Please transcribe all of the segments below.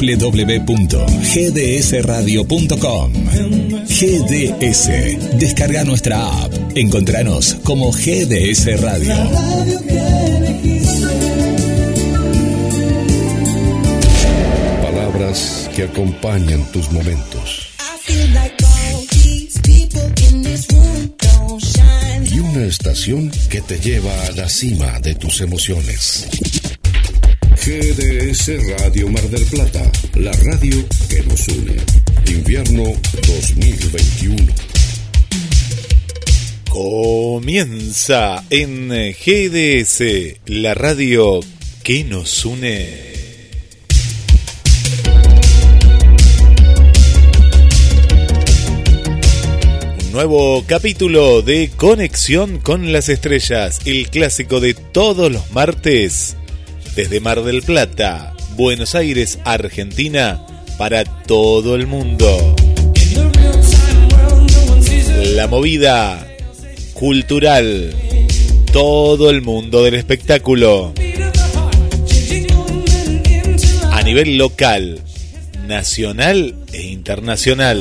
www.gdsradio.com. GDS. Descarga nuestra app. Encontranos como GDS Radio. Palabras que acompañan tus momentos. Y una estación que te lleva a la cima de tus emociones. GDS Radio Mar del Plata, la radio que nos une. Invierno 2021. Comienza en GDS, la radio que nos une. Un nuevo capítulo de Conexión con las Estrellas, el clásico de todos los martes, desde Mar del Plata, Buenos Aires, Argentina, para todo el mundo. La movida cultural, todo el mundo del espectáculo. A nivel local, nacional e internacional.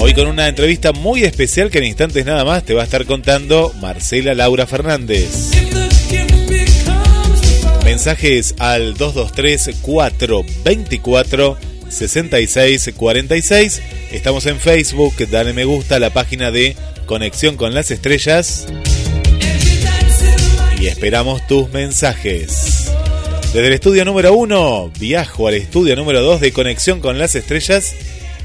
Hoy con una entrevista muy especial que en instantes nada más te va a estar contando Marcela Laura Fernández. Mensajes al 223-424-6646. Estamos en Facebook, dale me gusta a la página de Conexión con las Estrellas. Y esperamos tus mensajes. Desde el estudio número 1, viajo al estudio número 2 de Conexión con las Estrellas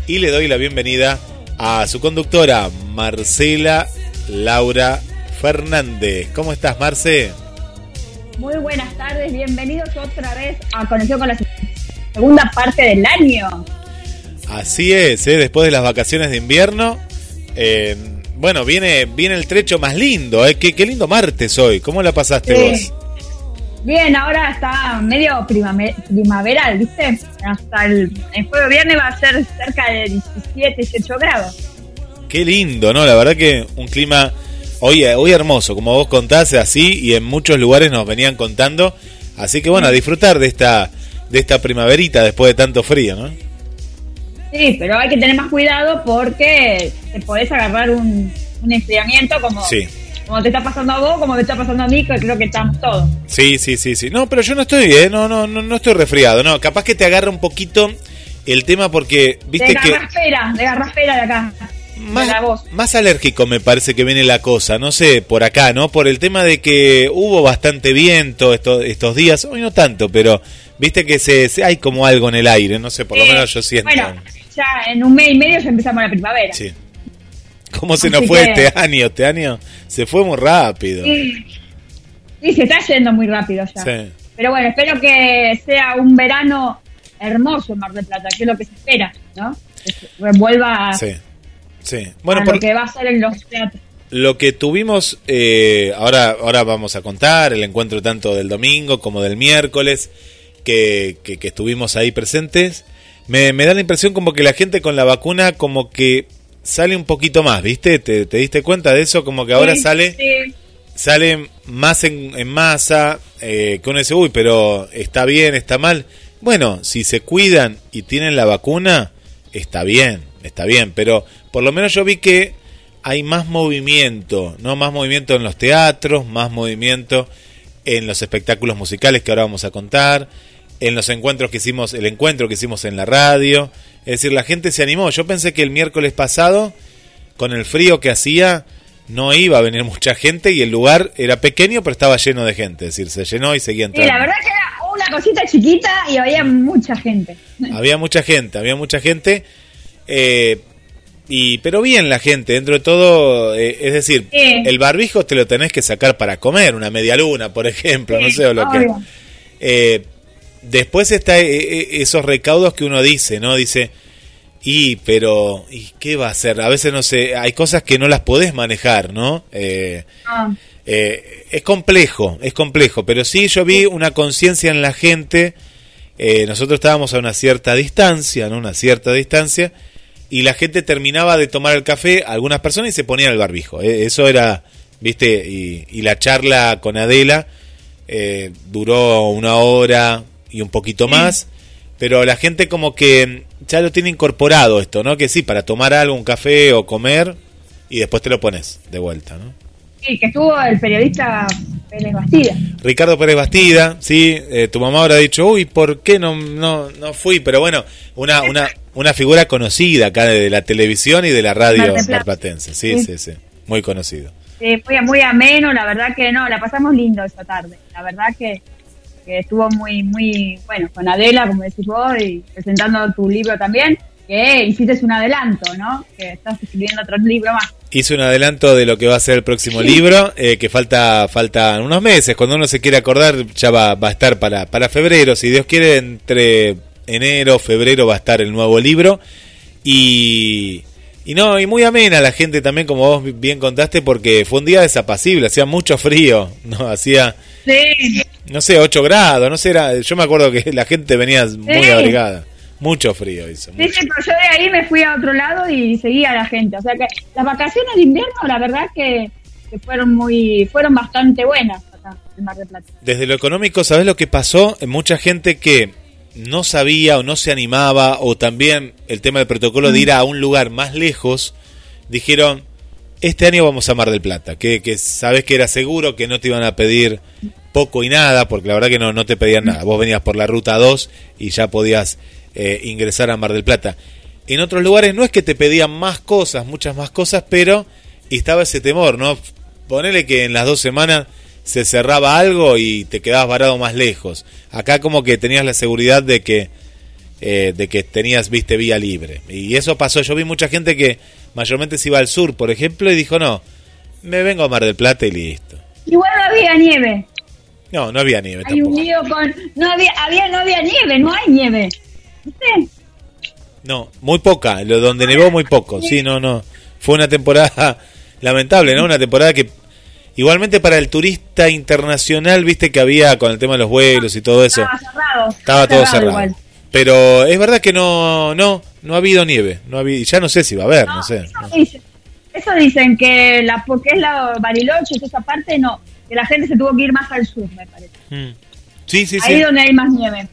y le doy la bienvenida a su conductora, Marcela Laura Fernández. ¿Cómo estás, Marce? Muy buenas tardes, bienvenidos otra vez a Conexión con la segunda parte del año. Así es, ¿eh? después de las vacaciones de invierno. Eh, bueno, viene, viene el trecho más lindo, ¿eh? Qué, qué lindo martes hoy. ¿Cómo la pasaste Sí. vos? Bien, ahora está medio primaveral, ¿viste? Hasta el, el jueves viernes va a ser cerca de 17, 18 grados. Qué lindo, ¿no? La verdad que un clima hoy, hoy hermoso, como vos contás, así y en muchos lugares nos venían contando. Así que bueno, a disfrutar de esta, de esta primaverita después de tanto frío, ¿no? Sí, pero hay que tener más cuidado porque te podés agarrar un, un enfriamiento como, Sí. como te está pasando a vos, como me está pasando a mí, que creo que estamos todos. Sí, sí, sí, sí. No, pero yo no estoy, ¿eh? No, no, no, no estoy resfriado, no. Capaz que te agarra un poquito el tema porque, viste de que... garraspera, de garraspera de acá. Más, más alérgico me parece que viene la cosa, no sé, por acá, ¿no? Por el tema de que hubo bastante viento estos, estos días, hoy no tanto, pero viste que se, se- hay como algo en el aire, no sé, por lo Eh, menos yo siento. Bueno, ya en un mes y medio ya empezamos la primavera. Sí. ¿Cómo se Así nos fue que- este año? Este año se fue muy rápido. Sí, sí, se está yendo muy rápido ya. Sí. Pero bueno, espero que sea un verano hermoso en Mar del Plata, que es lo que se espera, ¿no? Que se vuelva a, Sí. Sí. a Bueno, lo que va a ser en los teatros. Lo que tuvimos, eh, ahora, ahora vamos a contar el encuentro tanto del domingo como del miércoles, que, que- que estuvimos ahí presentes. Me, me da la impresión como que la gente con la vacuna como que sale un poquito más, ¿viste? ¿Te, te diste cuenta de eso? Como que ahora Sí, sale sí. sale más en, en masa, eh, que uno dice, uy, pero está bien, está mal. Bueno, si se cuidan y tienen la vacuna, está bien, está bien, pero por lo menos yo vi que hay más movimiento, ¿no? Más movimiento en los teatros, más movimiento en los espectáculos musicales que ahora vamos a contar, en los encuentros que hicimos, el encuentro que hicimos en la radio. Es decir, la gente se animó. Yo pensé que el miércoles pasado, con el frío que hacía, no iba a venir mucha gente y el lugar era pequeño, pero estaba lleno de gente. Es decir, se llenó y seguía Sí, entrando. la verdad que era una cosita chiquita y había mucha gente. Había mucha gente, había mucha gente. eh, y Pero bien la gente, dentro de todo, eh, es decir, Sí. el barbijo te lo tenés que sacar para comer, una media luna, por ejemplo, no sé o lo que... Eh, después está eh, eh, esos recaudos que uno dice, ¿no? Dice, y, pero, ¿y qué va a hacer? A veces no sé, hay cosas que no las podés manejar, ¿no? Eh, Ah, eh, es complejo, es complejo, pero sí yo vi una conciencia en la gente. eh, nosotros estábamos a una cierta distancia, ¿no? Una cierta distancia, y la gente terminaba de tomar el café, algunas personas, y se ponían el barbijo. eh, eso era, viste, y, y la charla con Adela eh, duró una hora y un poquito más. pero la gente como que ya lo tiene incorporado esto, ¿no? Que sí, para tomar algo, un café o comer, y después te lo pones de vuelta, ¿no? Sí, que estuvo el periodista Pérez Bastida. Ricardo Pérez Bastida, sí, eh, tu mamá habrá dicho, uy, ¿por qué no, no, no fui? Pero bueno, una, una, una figura conocida acá de la televisión y de la radio marplatense, sí, sí, sí, muy conocido. Sí, fue muy ameno, la verdad que no, la pasamos lindo esa tarde, la verdad que, que estuvo muy, muy, bueno, con Adela, como decís vos, y presentando tu libro también, que hiciste un adelanto, ¿no? Que estás escribiendo otro libro más. Hice un adelanto de lo que va a ser el próximo libro, eh, que falta faltan unos meses. Cuando uno se quiere acordar, ya va, va a estar para, para febrero. Si Dios quiere, entre enero, febrero va a estar el nuevo libro. Y, y no, y muy amena la gente también, como vos bien contaste, porque fue un día desapacible, hacía mucho frío, ¿no? Hacía, no sé, 8 grados, no sé, era, yo me acuerdo que la gente venía muy abrigada. Mucho frío hizo. Sí, sí, pero yo de ahí me fui a otro lado y seguía a la gente. O sea que las vacaciones de invierno, la verdad que, fueron muy, fueron bastante buenas acá en Mar del Plata. Desde lo económico, ¿sabes lo que pasó? Mucha gente que no sabía o no se animaba, o también el tema del protocolo de ir a un lugar más lejos, dijeron, este año vamos a Mar del Plata, que, que sabes que era seguro, que no te iban a pedir poco y nada, porque la verdad que no, no te pedían nada. Vos venías por la ruta 2 y ya podías eh, ingresar a Mar del Plata. En otros lugares no es que te pedían más cosas, muchas más cosas, pero estaba ese temor, ¿no? Ponele que en las dos semanas se cerraba algo y te quedabas varado más lejos. Acá como que tenías la seguridad de que eh, de que tenías, viste, vía libre. Y eso pasó. Yo vi mucha gente que mayormente se iba al sur, por ejemplo, y dijo, no, me vengo a Mar del Plata y listo. Igual no había nieve. No, no había nieve. Hay un lío con... No había, había, no había nieve, no hay nieve. No, muy poca, lo donde nevó muy poco, sí, no, no. Fue una temporada lamentable, ¿no? Una temporada que igualmente para el turista internacional, viste que había con el tema de los vuelos y todo eso. Estaba cerrado. Estaba todo cerrado. Pero es verdad que no, no, no ha habido nieve, no ha habido, ya no sé si va a haber, no, sé. Eso, Dicen, que la porque es la Bariloche, esa parte no, que la gente se tuvo que ir más al sur, me parece. Mm. Sí, sí, Ahí donde hay más nieve.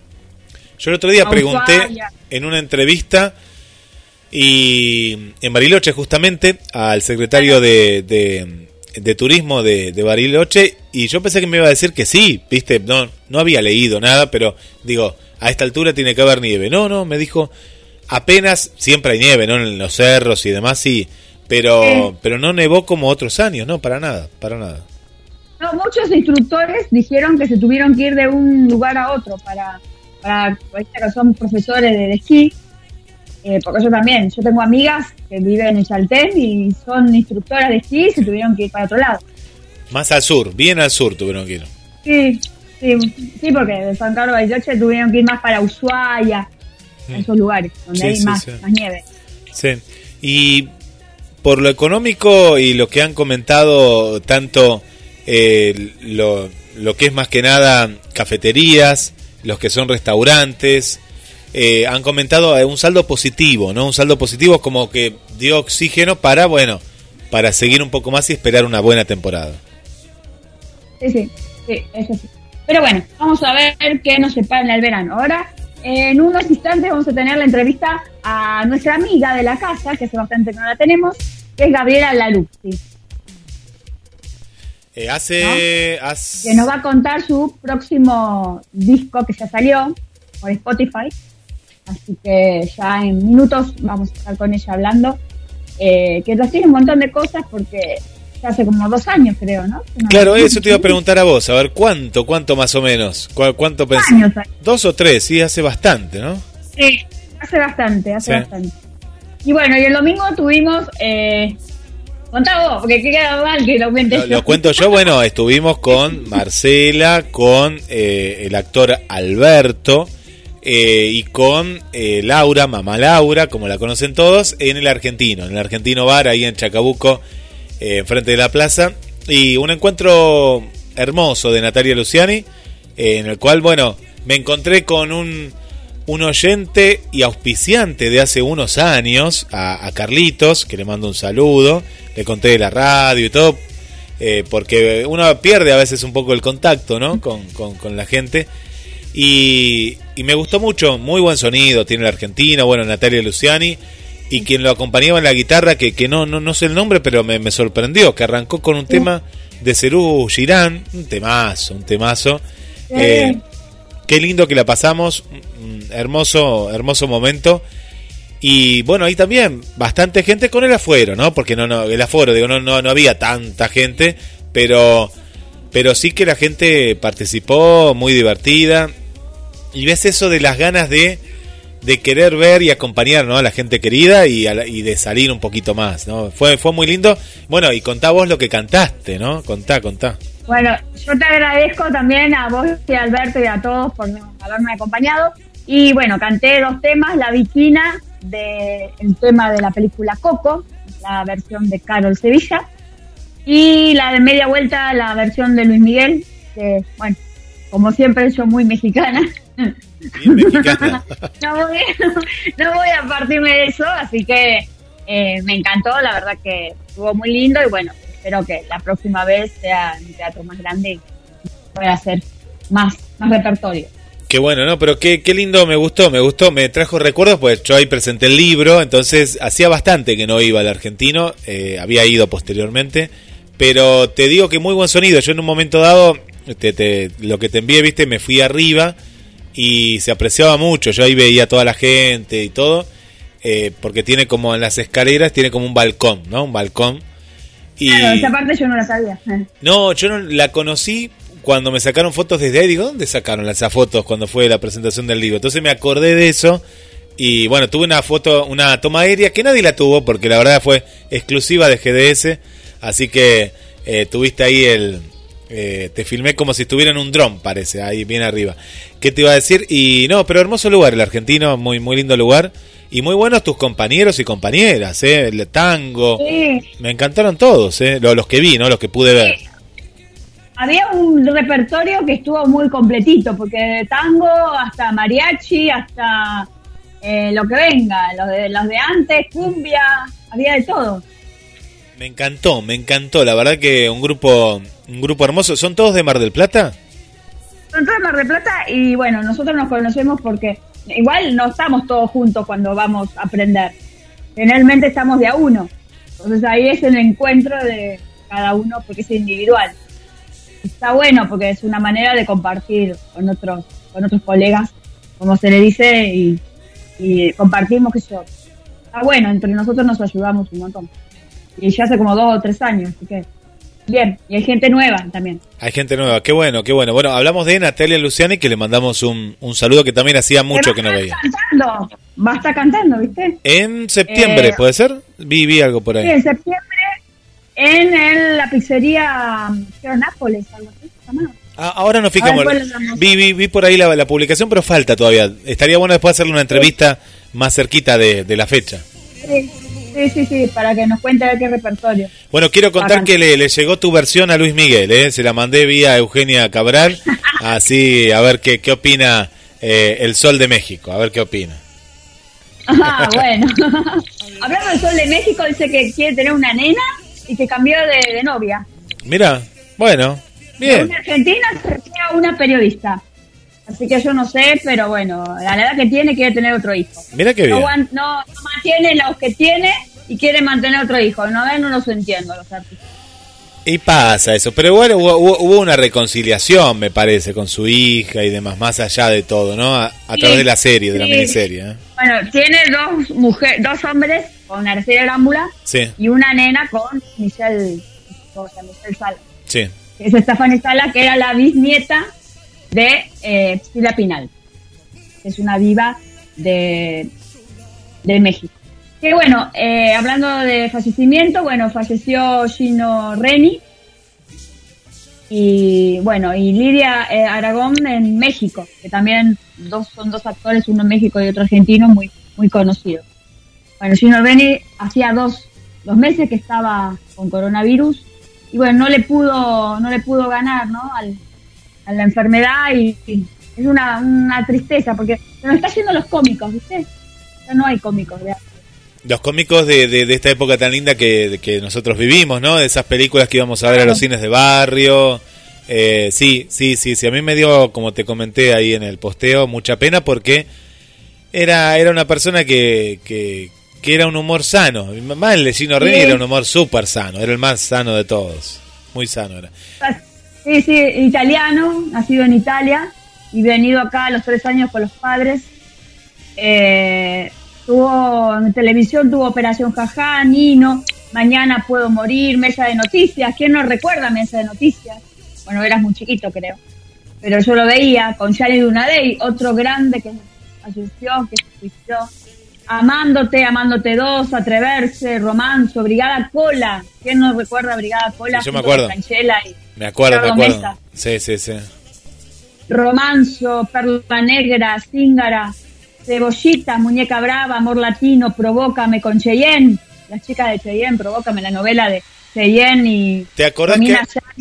Yo el otro día pregunté en una entrevista y en Bariloche justamente al secretario de, de, turismo de, Bariloche y yo pensé que me iba a decir que sí, viste, no, no había leído nada, pero digo, a esta altura tiene que haber nieve. No, no, me dijo, apenas, siempre hay nieve, ¿no? En los cerros y demás, sí, pero, pero no nevó como otros años, no, para nada, para nada. No, muchos instructores dijeron que se tuvieron que ir de un lugar a otro para para que son profesores de esquí, eh, porque yo también, yo tengo amigas que viven en Chaltén y son instructoras de esquí y se tuvieron que ir para otro lado. Más al sur, bien al sur tuvieron que ir. Sí, sí, sí, porque de San Carlos Bariloche tuvieron que ir más para Ushuaia, mm. esos lugares donde hay más, más nieve. Sí, y por lo económico y lo que han comentado tanto eh, lo, lo que es más que nada cafeterías, los que son restaurantes, eh, han comentado un saldo positivo, ¿no? Un saldo positivo como que dio oxígeno para, bueno, para seguir un poco más y esperar una buena temporada. Sí, sí, sí, eso sí. Pero bueno, vamos a ver qué nos separa en el verano. Ahora, en unos instantes vamos a tener la entrevista a nuestra amiga de la casa, que hace bastante que no la tenemos, que es Gabriela Laluxi. Eh, hace, Que nos va a contar su próximo disco que ya salió por Spotify. Así que ya en minutos vamos a estar con ella hablando. Eh, que nos tiene un montón de cosas porque ya hace como dos años, creo, ¿no? claro, eso te iba a preguntar a vos, a ver cuánto, cuánto más o menos, cuánto pensás. Dos o tres, sí, hace bastante, ¿no? Sí, hace bastante, hace bastante. Y bueno, y el domingo tuvimos eh, Contá vos, porque queda mal que lo cuente yo. Lo cuento yo, bueno, estuvimos con Marcela, con eh, el actor Alberto eh, y con eh, Laura, mamá Laura, como la conocen todos, en el Argentino, en el Argentino Bar, ahí en Chacabuco, enfrente de la plaza. Y un encuentro hermoso de Natalia Luciani, en el cual, bueno, me encontré con un un oyente y auspiciante de hace unos años, a, Carlitos, que le mando un saludo, le conté de la radio y todo, eh, porque uno pierde a veces un poco el contacto ¿no? con, la gente. Y, y me gustó mucho, muy buen sonido, tiene el argentino, bueno, Natalia Luciani, y quien lo acompañaba en la guitarra, que, que no, no, no sé el nombre, pero me, me sorprendió, que arrancó con un tema de Cerú Girán, un temazo, un temazo. Eh, qué lindo que la pasamos, mm, hermoso, hermoso momento. Y bueno, ahí también bastante gente con el afuero, ¿no? Porque no, no, el aforo, digo, no, no, no había tanta gente, pero, pero sí que la gente participó, muy divertida. Y ves eso de las ganas de, de querer ver y acompañar ¿no? a la gente querida y, a y de salir un poquito más, ¿no? Fue, fue muy lindo. Bueno, y contá vos lo que cantaste, ¿no? Contá, contá. Bueno, yo te agradezco también a vos y a Alberto y a todos por haberme acompañado. Y bueno, canté dos temas, La Viquina, de, el tema de la película Coco, la versión de Carol Sevilla, y la de Media Vuelta, la versión de Luis Miguel, que bueno, como siempre yo muy mexicana. Mexicana. no, voy, no voy a partirme de eso, así que eh, me encantó, la verdad que estuvo muy lindo y bueno, espero que la próxima vez sea un teatro más grande y pueda hacer más, más repertorio. Qué bueno, ¿no? Pero qué, qué lindo, me gustó, me gustó, me trajo recuerdos, pues yo ahí presenté el libro, entonces hacía bastante que no iba al argentino, eh, había ido posteriormente, pero te digo que muy buen sonido, yo en un momento dado, te, te- lo que te envié, viste, me fui arriba y se apreciaba mucho, yo ahí veía a toda la gente y todo, eh, porque tiene como en las escaleras, tiene como un balcón, ¿no? Un balcón. Y... Claro, esa parte yo no la sabía. No, yo no la conocí cuando me sacaron fotos desde ahí. Digo, ¿dónde sacaron esas fotos cuando fue la presentación del libro? Entonces me acordé de eso. Y bueno, tuve una foto, una toma aérea que nadie la tuvo porque la verdad fue exclusiva de GDS. Así que eh, tuviste ahí el. eh, te filmé como si estuviera en un dron, parece, ahí bien arriba. ¿Qué te iba a decir? Y no, pero hermoso lugar, el argentino, muy, muy lindo lugar. Y muy buenos tus compañeros y compañeras, ¿eh? El tango. Sí, Me encantaron todos, ¿eh? Lo- Los que vi, ¿no? Los que pude ver. Había un repertorio que estuvo muy completito, porque de tango hasta mariachi, hasta eh, lo que venga, los de, los de antes, cumbia, había de todo. Me encantó, me encantó. La verdad que un grupo, un grupo hermoso. ¿Son todos de Mar del Plata? Son todos de Mar del Plata y bueno, nosotros nos conocemos porque igual no estamos todos juntos cuando vamos a aprender. Generalmente estamos de a uno. Entonces ahí es el encuentro de cada uno porque es individual. Está bueno porque es una manera de compartir con otros, con otros colegas, como se le dice, y, y compartimos que yo. Está bueno, entre nosotros nos ayudamos un montón. Y ya hace como dos o tres años, así que bien. Y hay gente nueva también. Hay gente nueva, qué bueno, qué bueno. Bueno, hablamos de Natalia Luciani, que le mandamos un, un saludo que también hacía mucho que no veía. cantando, va a estar cantando, ¿viste? En septiembre, Eh, ¿puede ser? Vi, vi algo por Sí, ahí. en septiembre en el- la pizzería creo, Nápoles, algo así. Ah, ahora nos fijamos. Ahora. Vi, vi, vi por ahí la, la publicación, pero falta todavía. Estaría bueno después hacerle una entrevista más cerquita de, de la fecha. Sí, sí, sí, sí, para que nos cuente de qué repertorio. Bueno, quiero contar Bacán. que le, le llegó tu versión a Luis Miguel, ¿eh? se la mandé vía Eugenia Cabral, así a ver qué, qué opina eh, el Sol de México, a ver qué opina. Ah, bueno. Hablando del Sol de México, dice que quiere tener una nena y que cambió de, de novia. Mira, bueno, bien. una argentina se fue a una periodista. Así que yo no sé, pero bueno, a la edad que tiene quiere tener otro hijo. Mira qué bien. no, no mantiene los que tiene y quiere mantener otro hijo. No, no los entiendo los artistas. Y pasa eso, pero igual hubo, hubo- una reconciliación, me parece, con su hija y demás, más allá de todo, ¿no? A, a Sí, través de la serie, de la miniserie. ¿eh? Bueno, tiene dos mujeres, dos hombres con Araceli Arámbula Sí, y una nena con Michelle, ¿cómo se llama? Michelle Sala. sí. que Es Stephanie Sala, que era la bisnieta de eh, Priscila Pinal, que es una diva de, de México. Que bueno, eh, hablando de fallecimiento, bueno, falleció Gino Reni y bueno, y Lidia eh, Aragón en México, que también dos, son dos actores, uno en México y otro argentino, muy, muy conocidos. Bueno, Gino Reni hacía dos, dos meses que estaba con coronavirus y bueno, no le pudo, no le pudo ganar, ¿no? Al, a la enfermedad y, y es una, una tristeza porque se nos está yendo los cómicos, ¿viste? Ya no hay cómicos, ¿verdad? Los cómicos de, de, de esta época tan linda que, que nosotros vivimos, ¿no? De esas películas que íbamos a ver a los cines de barrio, Eh, sí, sí, sí, sí. A mí me dio, como te comenté ahí en el posteo, mucha pena porque era, era una persona que, que, que era un humor sano. Más el de Gino Reni Sí. era un humor súper sano, era el más sano de todos. Muy sano era. Sí, sí, italiano, nacido en Italia y venido acá a los tres años con los padres. Eh, tuvo en televisión, tuvo Operación Jajá, Nino, Mañana Puedo Morir, Mesa de Noticias. ¿Quién no recuerda Mesa de Noticias? Bueno, eras muy chiquito, creo. Pero yo lo veía con Shani Dunadey, otro grande que asistió, que se suicidó. Amándote, Amándote 2, Atreverse, Romanzo, Brigada Cola. ¿Quién no recuerda Brigada Cola? Yo me acuerdo. Y Me acuerdo, me acuerdo. Mesa. Sí, sí, sí. Romanzo, Perla Negra, Zíngara, Cebollita, Muñeca Brava, Amor Latino, Provócame con Cheyenne, las chicas de Cheyenne, Provócame, la novela de Y ¿Te acordás que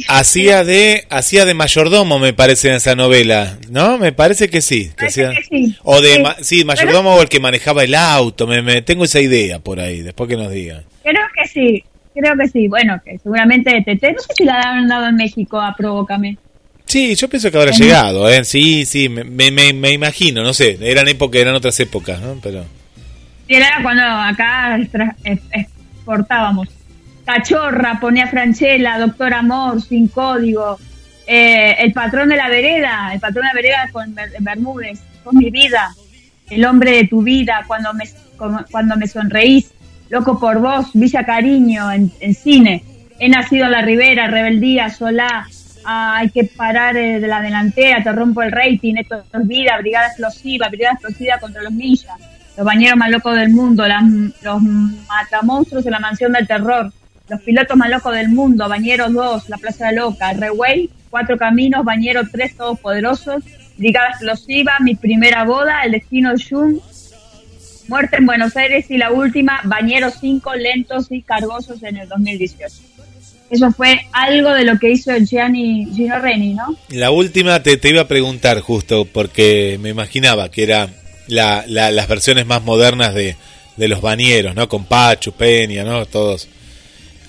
hacía de hacía de mayordomo, me parece, en esa novela? ¿No? Me parece que sí. Que Parece hacía- que sí. O de Sí. ma- sí, mayordomo o el que manejaba el auto. Me, me- tengo esa idea por ahí, después que nos diga. Creo que sí, creo que sí. Bueno, que seguramente de TT, no sé si la han dado en México a Provócame. Sí, yo pienso que habrá llegado, ¿eh? Sí, sí, me, me, me- imagino, no sé. Eran épocas, eran otras épocas, ¿no? Pero. Y era cuando acá exportábamos. Cachorra, ponía Franchella, Doctor Amor, Sin Código, eh, El Patrón de la Vereda, El Patrón de la Vereda con Ber- Bermúdez, Con mi vida, El Hombre de tu vida, Cuando me, cuando me sonreís, Loco por vos, Villa Cariño, en, en cine, He nacido en la Ribera, Rebeldía, Solá, ah, Hay que parar eh, de la delantera, Te rompo el rating, Esto es vida, Brigada Explosiva, Brigada Explosiva contra los ninjas, Los bañeros más locos del mundo, las- Los matamonstruos en la mansión del terror, Los pilotos más locos del mundo, Bañeros 2, La Plaza Loca, Reway, Cuatro Caminos, Bañeros 3, Todos Poderosos, Brigada Explosiva, Mi Primera Boda, El Destino de Jung, Muerte en Buenos Aires y la última, Bañeros 5, lentos y cargosos en el 2018. Eso fue algo de lo que hizo Gianni Gino Reni, ¿no? La última te, te iba a preguntar justo, porque me imaginaba que era la, la- las versiones más modernas de, de los bañeros, ¿no? Con Pachu, Peña, ¿no? Todos.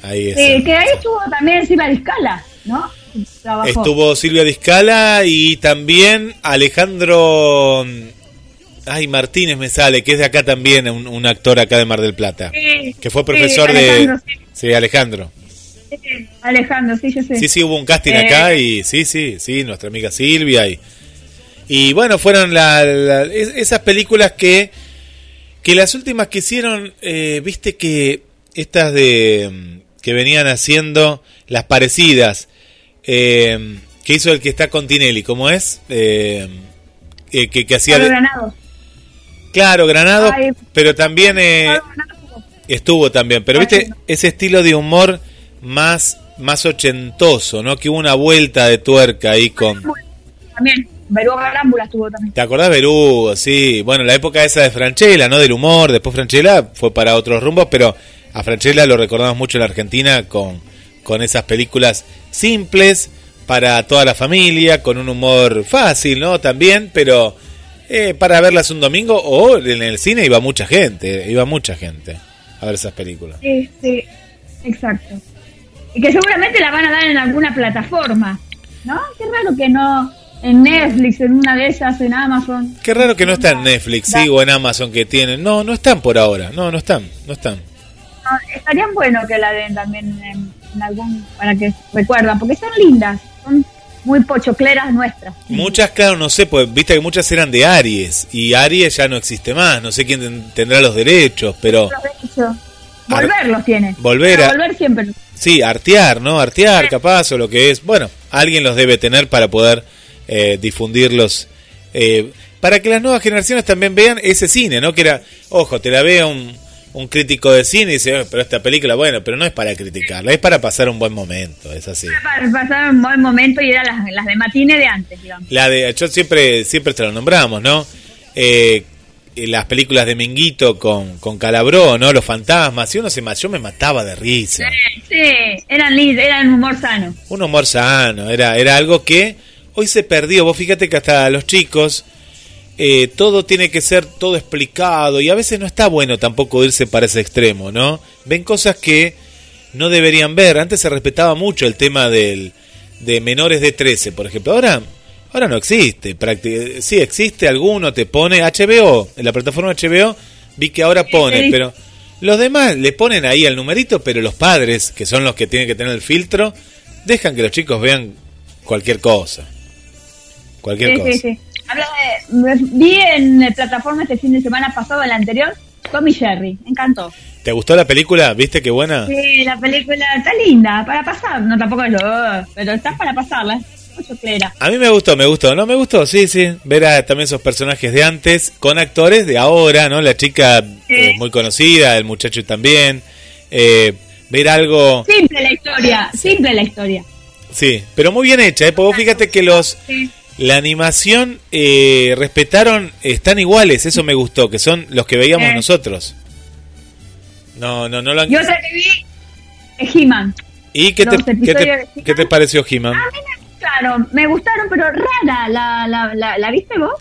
Ahí Eh, que ahí estuvo también Silva Discala, ¿no? Trabajó. Estuvo Silvia Discala y también Alejandro. Ay, Martínez me sale, que es de acá también, un, un actor acá de Mar del Plata. Sí, Que fue sí, profesor Alejandro, de. sí, Sí, Alejandro. Alejandro, sí, yo sé. Sí, sí, hubo un casting Eh, acá y sí, sí, sí, nuestra amiga Silvia y y bueno, fueron la- la- es- esas películas que que las últimas que hicieron, eh, viste que estas de mm, que venían haciendo las parecidas eh, que hizo el que está con Tinelli, ¿cómo es? Eh, eh, que, que hacía Pablo de- Granados. claro Granado, Ay. pero también eh, Pablo Granados. Estuvo también, pero Ay, viste no. ese estilo de humor más más ochentoso, ¿no? Que hubo una vuelta de tuerca ahí con También, Berúa Garámbula estuvo también. ¿Te acordás Berugo? Sí, bueno, la época esa de Franchella, ¿no? Del humor, después Franchella fue para otros rumbos, pero a Franchella lo recordamos mucho en la Argentina con con esas películas simples para toda la familia, con un humor fácil, ¿no? También, pero eh, para verlas un domingo o en el cine iba mucha gente, iba mucha gente a ver esas películas. Sí, sí, exacto. Y que seguramente la van a dar en alguna plataforma, ¿no? Qué raro que no en Netflix, en una de esas, en Amazon. Qué raro que no está en Netflix, sí, o en Amazon que tienen. No, no están por ahora. No, no están, no están. Estarían bueno que la den también en, en algún, para que recuerdan, porque son lindas, son muy pochocleras nuestras. Muchas, claro, no sé, pues viste que muchas eran de Aries y Aries ya no existe más. No sé quién ten- tendrá los derechos, pero Los derechos. Volver los tiene. Volver a- Volver siempre. sí, artear, ¿no? Artear, capaz, o lo que es. Bueno, alguien los debe tener para poder eh, difundirlos. eh, para que las nuevas generaciones también vean ese cine, ¿no? Que era, ojo, te la vea un, un crítico de cine y dice, "Eh, pero esta película, bueno, pero no es para criticarla, es para pasar un buen momento, es así. Para pasar un buen momento y eran las, las de matine de antes, digamos. La de, yo siempre, siempre te lo nombramos, ¿no? Eh, las películas de Minguito con, con Calabró, ¿no? Los fantasmas, y uno se yo me mataba de risa. Sí, eran lindas, eran humor sano. Un humor sano, era, era algo que hoy se perdió. Vos fíjate que hasta los chicos eh, todo tiene que ser todo explicado y a veces no está bueno tampoco irse para ese extremo, ¿no? Ven cosas que no deberían ver. Antes se respetaba mucho el tema del, de menores de 13, por ejemplo. Ahora ahora no existe. Prácti- sí, existe alguno, te pone HBO, en la plataforma HBO vi que ahora pone, pero los demás le ponen ahí el numerito, pero los padres, que son los que tienen que tener el filtro, dejan que los chicos vean cualquier cosa. Cualquier Sí, cosa. sí, vi en eh, plataforma este fin de semana pasado, el anterior, Tommy Jerry. Me encantó. ¿Te gustó la película? ¿Viste qué buena? Sí, la película está linda, para pasar. No, tampoco es lo... Pero está para pasarla. A mí me gustó, me gustó, ¿no? Me gustó, sí, sí. Ver a también esos personajes de antes con actores de ahora, ¿no? La chica eh, muy conocida, el muchacho también. Eh, ver algo, Simple la historia, simple la historia. sí, pero muy bien hecha, ¿eh? Porque vos fíjate que los, Sí. La animación eh, respetaron, están iguales, eso me gustó, que son los que veíamos nosotros. No, no, no lo han... Y otra que vi es He-Man. ¿Y qué te, qué te, qué te pareció He-Man? A mí me gustaron, me gustaron, pero rara. ¿La, la, la, la viste vos?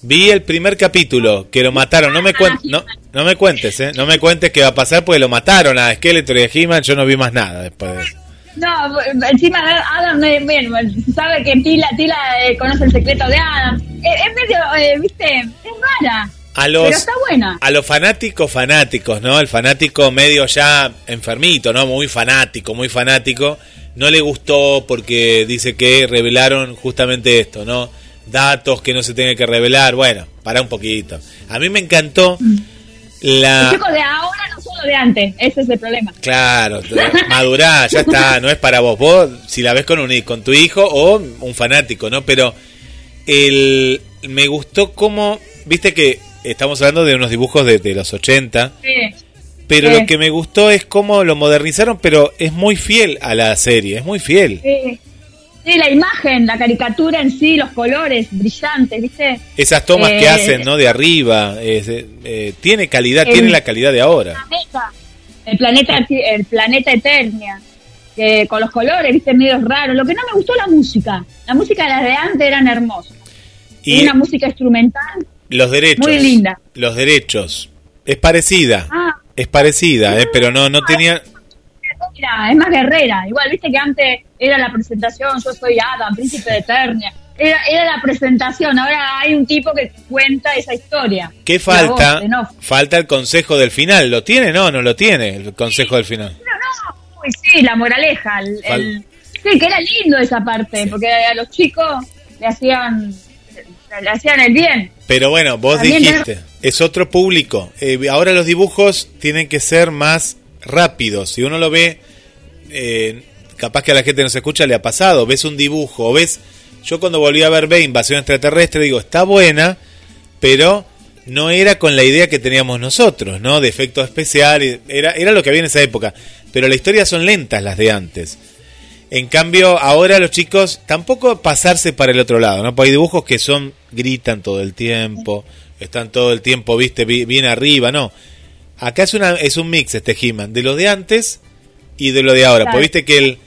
Vi el primer capítulo, que lo mataron. No me, cuen- no, no me cuentes, ¿eh? No me cuentes qué va a pasar, porque lo mataron a Skeletor y a He-Man. Yo no vi más nada después de eso. No, encima Adam, bien, sabe que Tila, Tila eh, conoce el secreto de Adam. Eh, es medio, eh, viste, es rara. A los, Pero está buena. a los fanáticos, fanáticos, ¿no? El fanático medio ya enfermito, ¿no? Muy fanático, muy fanático. No le gustó porque dice que revelaron justamente esto, ¿no? Datos que no se tienen que revelar. Bueno, para un poquito. A mí me encantó la... Los chicos de ahora no son los de antes, ese es el problema. Claro, madurá, ya está, no es para vos. Vos, si la ves con un con tu hijo o un fanático, ¿no? Pero el me gustó cómo, viste que estamos hablando de unos dibujos de, de los 80, Sí. pero Sí. lo que me gustó es cómo lo modernizaron, pero es muy fiel a la serie, es muy fiel. Sí. Sí, la imagen, la caricatura en sí, los colores brillantes, ¿viste? Esas tomas que Eh, hacen, ¿no? De arriba, eh, eh, tiene calidad, el- tiene la calidad de ahora. planeta, el planeta, el planeta Eternia, que con los colores, viste, medios raros. Lo que no me gustó la música. La música de las de antes eran hermosas. Y una música instrumental. los derechos. muy linda. Los derechos. Es parecida. Ah, Es parecida, ¿eh? pero no, no tenía... mira, es más guerrera. Igual, viste que antes era la presentación, yo soy Adam, príncipe de Eternia. Era, era la presentación, ahora hay un tipo que cuenta esa historia. ¿Qué falta? voz. Falta el consejo del final. ¿Lo tiene? No, no lo tiene el consejo del final. No, no, uy, sí, la moraleja. El, el- sí, que era lindo esa parte, Sí. porque a los chicos le hacían, le hacían el bien. Pero bueno, vos También dijiste, es otro público. Eh, ahora los dibujos tienen que ser más rápidos. Si uno lo ve, eh, capaz que a la gente no se escucha, le ha pasado. Ves un dibujo, ves... Yo cuando volví a ver B, Invasión Extraterrestre, digo, está buena, pero no era con la idea que teníamos nosotros, ¿no? De efecto especial, era, era lo que había en esa época. Pero las historias son lentas las de antes. En cambio, ahora los chicos tampoco pasarse para el otro lado, ¿no? Porque hay dibujos que son, gritan todo el tiempo, están todo el tiempo, viste, bi- bien arriba, no. Acá es una es un mix este He-Man, de lo de antes y de lo de ahora. Claro. Porque viste que el,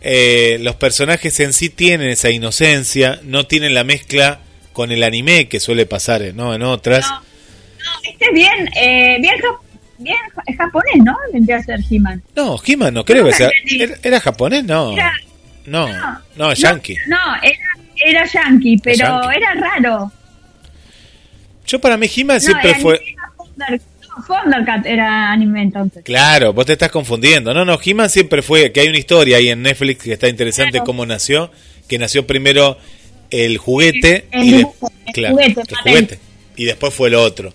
eh, los personajes en sí tienen esa inocencia, no tienen la mezcla con el anime que suele pasar, ¿no? En otras. No, no, este es bien, eh, bien, bien ja- japonés, ¿no? Vendría a ser He-Man. No, He-Man no creo No, que sea. ¿Era, era japonés? No. Era- No, no, yankee. No, era, era yankee, pero yankee. era raro. Yo para mí He-Man No, siempre fue... era no, Thundercat era anime entonces. Claro, vos te estás confundiendo. No, no, He-Man siempre fue, que hay una historia ahí en Netflix que está interesante Claro. cómo nació, que nació primero el juguete El y de- dibujo, el claro, juguete, el juguete, y después fue lo otro.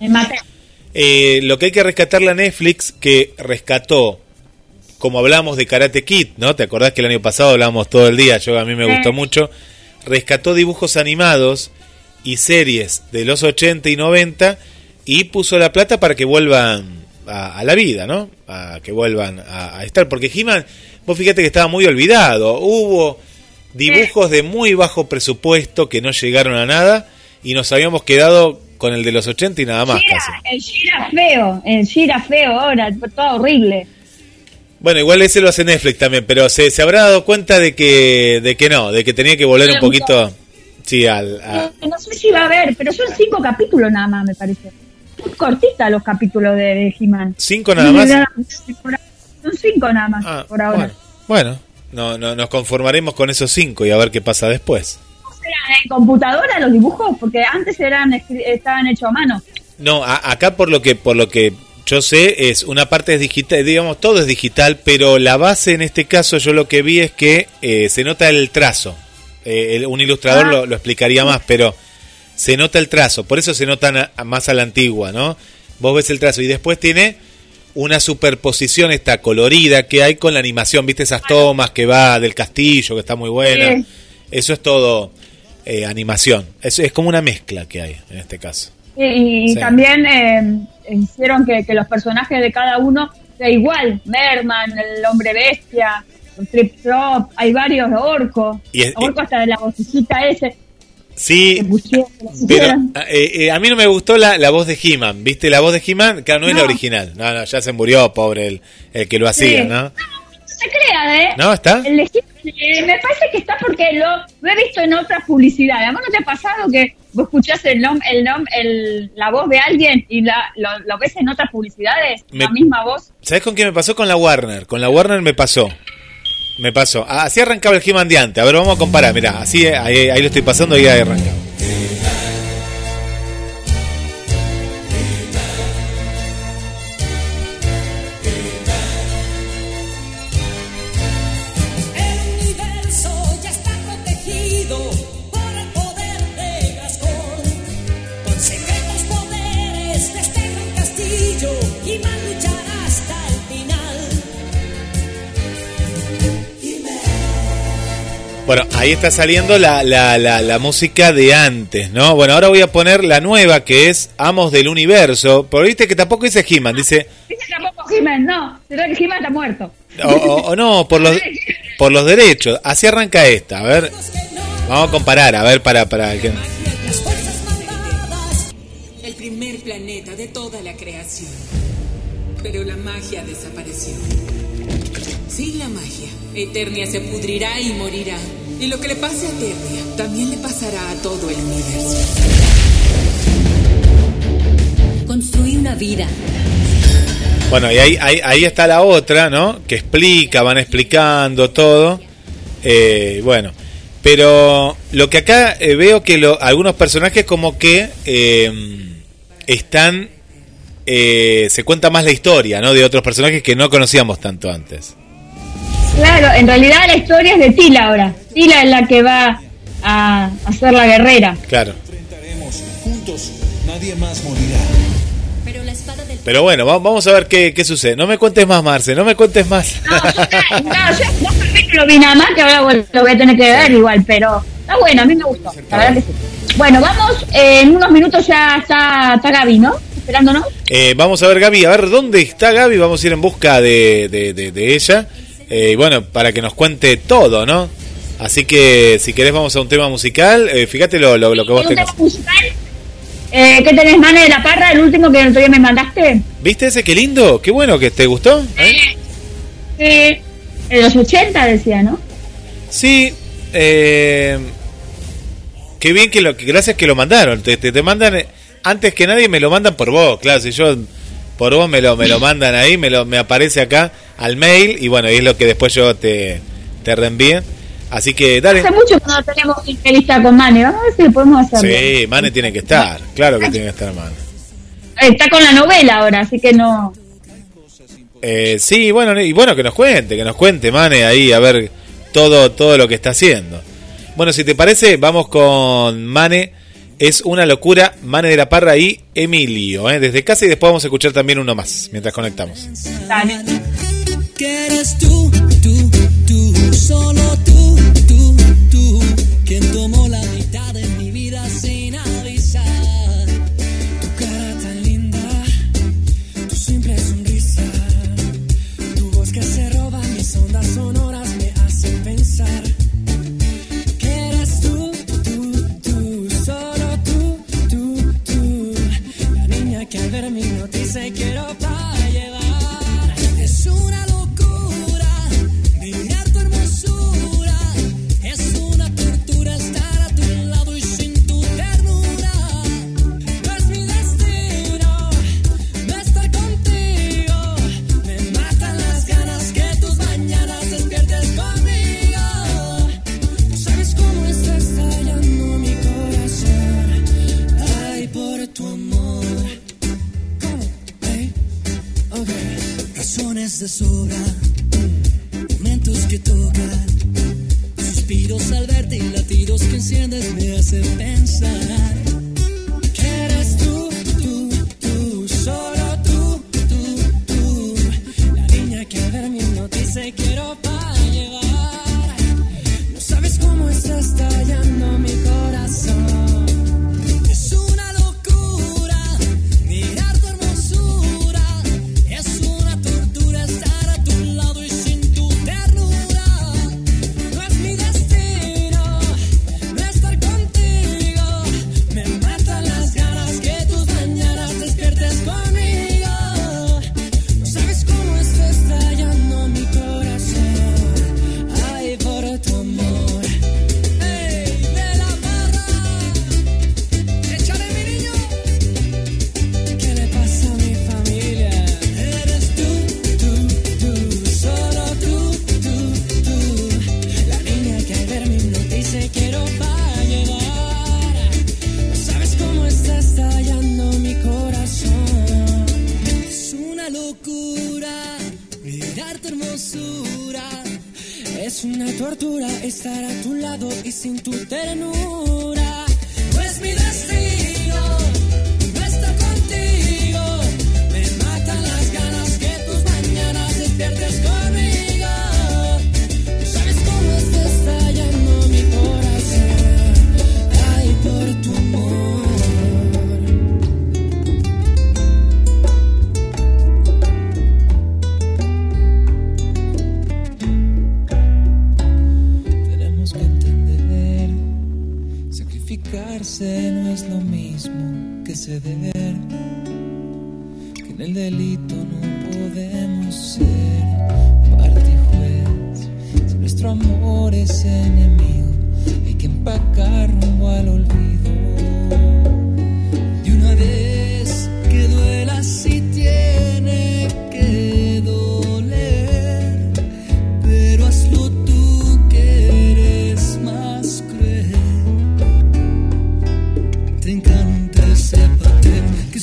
Eh, lo que hay que rescatar la Netflix que rescató, como hablamos de Karate Kid, ¿no? ¿Te acordás que el año pasado hablábamos todo el día? Yo a mí me Sí. gustó mucho. Rescató dibujos animados y series de los 80 y 90 y puso la plata para que vuelvan a, a la vida, ¿no? A que vuelvan a, a estar. Porque He-Man, vos fíjate que estaba muy olvidado. Hubo dibujos de muy bajo presupuesto que no llegaron a nada y nos habíamos quedado con el de los 80 y nada más Gira, casi. el Gira feo, el Gira feo ahora, todo horrible. Bueno, igual ese lo hace Netflix también, pero se, se habrá dado cuenta de que, de que no, de que tenía que volver un poquito, sí, al, a- Eh, no sé si va a haber, pero son cinco capítulos nada más, me parece. Cortitas los capítulos de, He-Man. cinco nada más. Son cinco nada más Ah, por ahora. Bueno, bueno, no, no, nos conformaremos con esos cinco y a ver qué pasa después. ¿En computadora los dibujos? Porque antes eran estaban hechos a mano. No, acá por lo que por lo que yo sé es una parte es digital, digamos todo es digital, pero la base en este caso yo lo que vi es que eh, se nota el trazo. Eh, un ilustrador ah. lo, explicaría más, pero se nota el trazo, por eso se nota más a la antigua, ¿no? Vos ves el trazo y después tiene una superposición esta colorida que hay con la animación, viste esas tomas que va del castillo, que está muy buena. Eso es todo eh, animación. Es, es como una mezcla que hay en este caso. Y, también eh, hicieron que, los personajes de cada uno sea igual. Merman, el hombre bestia, Trip Trop, hay varios orcos. Y orco hasta de la vocecita ese. Sí, pero eh, eh, a mí no me gustó la, voz de He-Man, ¿viste? La voz de He-Man, que no, es la original. No, no, ya se murió, pobre, el, el que lo hacía, ¿no? No se crea, ¿eh? ¿No? ¿Está? El eh, me parece que está porque lo, he visto en otras publicidades. Además, ¿no te ha pasado que vos escuchás el nom, el nom, el, la voz de alguien y la, lo, ves en otras publicidades? la misma voz. ¿Sabes con qué me pasó? Con la Warner. Con la Warner me pasó. Me pasó. Así arrancaba el He-Man de antes. A ver, vamos a comparar. Mira, así ahí, ahí, lo estoy pasando y ahí arrancaba. Bueno, ahí está saliendo la, la, la, música de antes, ¿no? Bueno, ahora voy a poner la nueva que es Amos del Universo. Pero viste que tampoco dice He-Man, dice. Dice tampoco He-Man, no. Será que He-Man está muerto. O, no, por los, por los derechos. Así arranca esta. A ver. Vamos a comparar, a ver, para. para que... El primer planeta de toda la creación. Pero la magia desapareció. Sin la magia, Eternia se pudrirá y morirá. Y lo que le pase a Eternia también le pasará a todo el universo. Construí una vida. Bueno, y ahí, ahí, está la otra, ¿no? Que explica, van explicando todo. Eh, bueno, pero lo que acá eh, veo que lo, algunos personajes como que eh, están... se cuenta más la historia, ¿no? De otros personajes que no conocíamos tanto antes. Claro, en realidad la historia es de Tila ahora. Tila es la que va a, hacer la guerrera. Claro. Juntos, nadie más morirá. Pero bueno, vamos a ver qué, qué, sucede. No me cuentes más, Marce, no me cuentes más. No, yo, no, yo lo vi nada más, que ahora lo voy a tener que ver igual, pero está bueno, a mí me gustó. La verdad que sí. Bueno, vamos, eh, en unos minutos ya está, está Gaby, ¿no? Esperándonos. Eh, vamos a ver, Gaby, a ver dónde está Gaby. Vamos a ir en busca de, de, de, de ella. Eh, bueno, para que nos cuente todo, ¿no? Así que si querés vamos a un tema musical, eh, fíjate lo, lo, que vos tenés. Eh, ¿Qué tenés, Mane de la Parra? El último que el otro día me mandaste. ¿Viste ese? Qué lindo, qué bueno que te gustó. ¿eh? Sí, en los 80 decía, ¿no? Sí, eh, qué bien que lo, que gracias que lo mandaron. Te, te, te mandan, antes que nadie me lo mandan por vos, claro, si yo por vos me lo, me lo mandan ahí, me, lo, me aparece acá al mail y bueno, y es lo que después yo te, te reenvíe. Así que dale. Hace mucho que no tenemos entrevista con Mane, vamos a ver si lo podemos hacer. Sí, Mane tiene que estar, claro que tiene que estar Mane. Está con la novela ahora, así que no. Eh, sí, bueno, y bueno, que nos cuente, que nos cuente Mane ahí, a ver todo, todo lo que está haciendo. Bueno, si te parece, vamos con Mane es una locura, Mane de la Parra y Emilio, ¿eh? desde casa y después vamos a escuchar también uno más mientras conectamos. Dale. ¿Qué eres tú, tú, tú, solo tú, tú, tú, quien tomó la mitad de mi vida sin avisar? Tu cara tan linda, tu simple sonrisa, tu voz que se roba mis ondas sonoras me hacen pensar. que al ver mi noticia quiero para llevar. Es una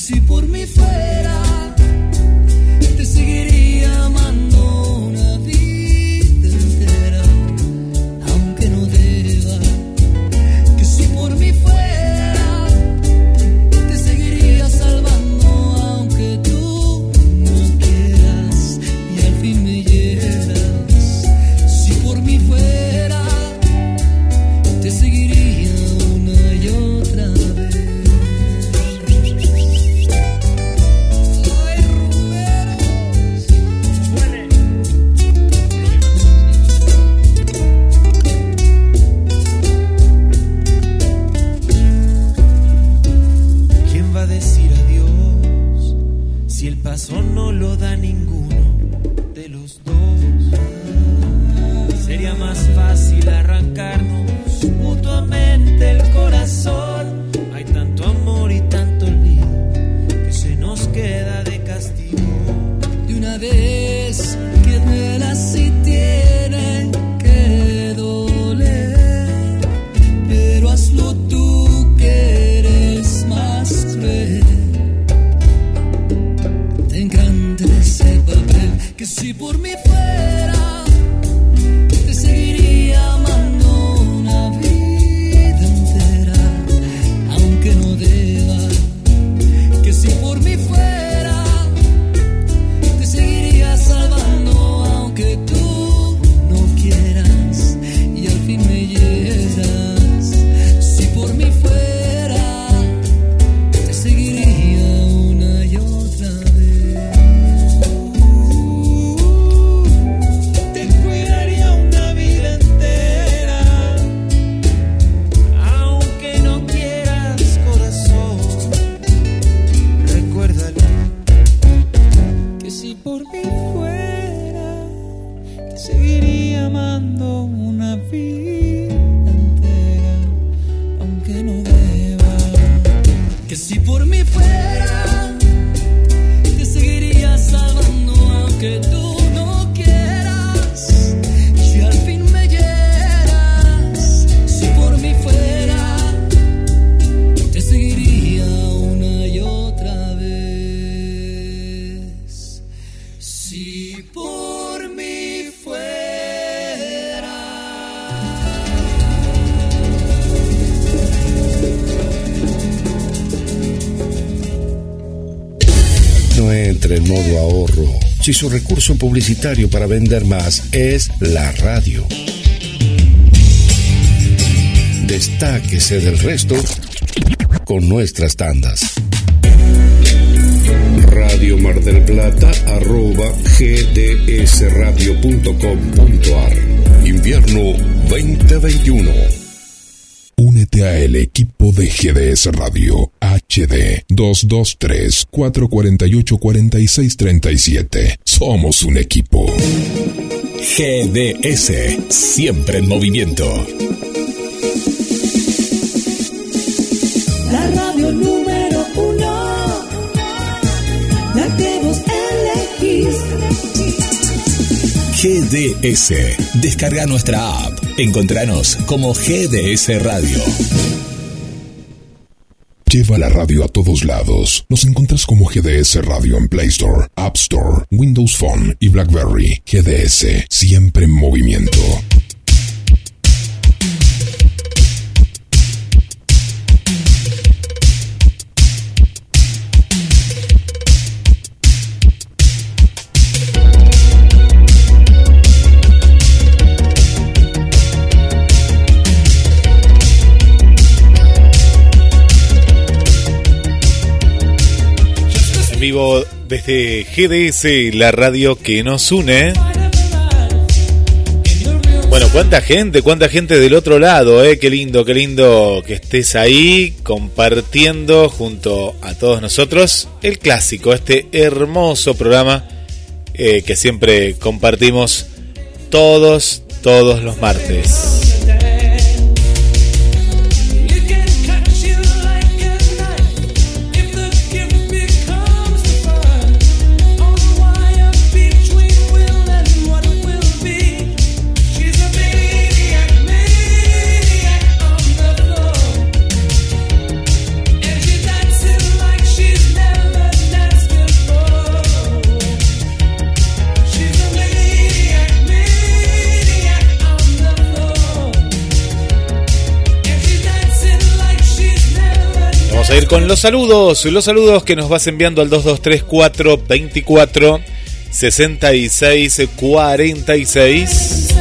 si por mí fuera entre en modo ahorro si su recurso publicitario para vender más es la radio. Destáquese del resto con nuestras tandas. Radio Mar del Plata arroba gdsradio.com.ar Invierno 2021 Únete a el equipo de GDS Radio HD 223 448 4637. Somos un equipo. GDS, siempre en movimiento. La radio número uno, la que vos elegís. GDS, descarga nuestra app. Encontranos como GDS Radio. Lleva la radio a todos lados. Nos encuentras como GDS Radio en Play Store, App Store, Windows Phone y BlackBerry. GDS, siempre en movimiento. Desde GDS, la radio que nos une. Bueno, cuánta gente, cuánta gente del otro lado, eh, qué lindo, qué lindo que estés ahí compartiendo junto a todos nosotros el clásico, este hermoso programa eh, que siempre compartimos todos, todos los martes. Con los saludos, los saludos que nos vas enviando al 2234 24 66 46.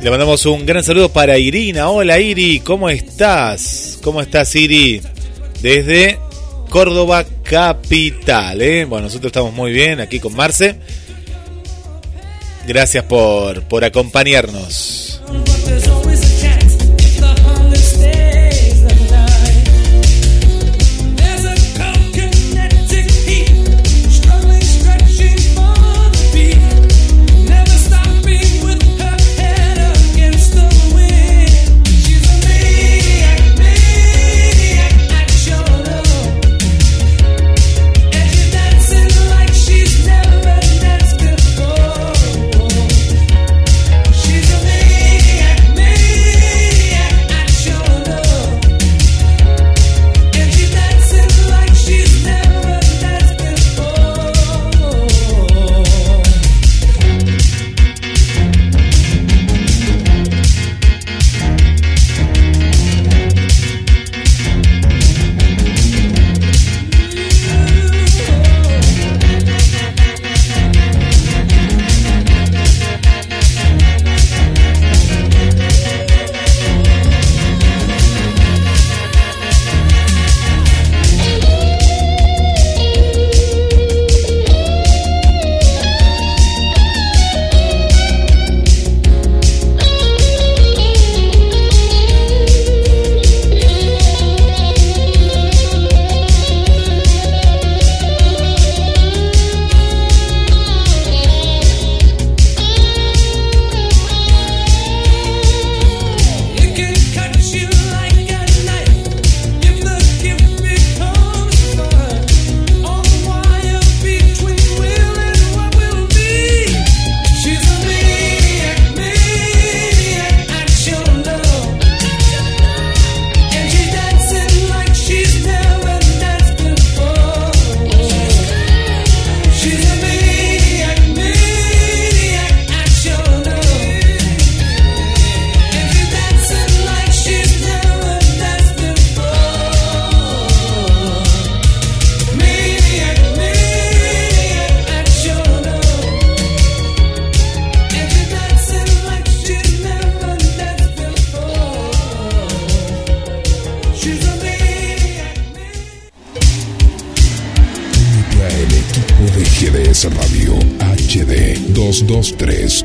Le mandamos un gran saludo para Irina. Hola Iri, ¿cómo estás? ¿Cómo estás Iri? Desde Córdoba Capital. ¿eh? Bueno, nosotros estamos muy bien aquí con Marce. Gracias por, por acompañarnos.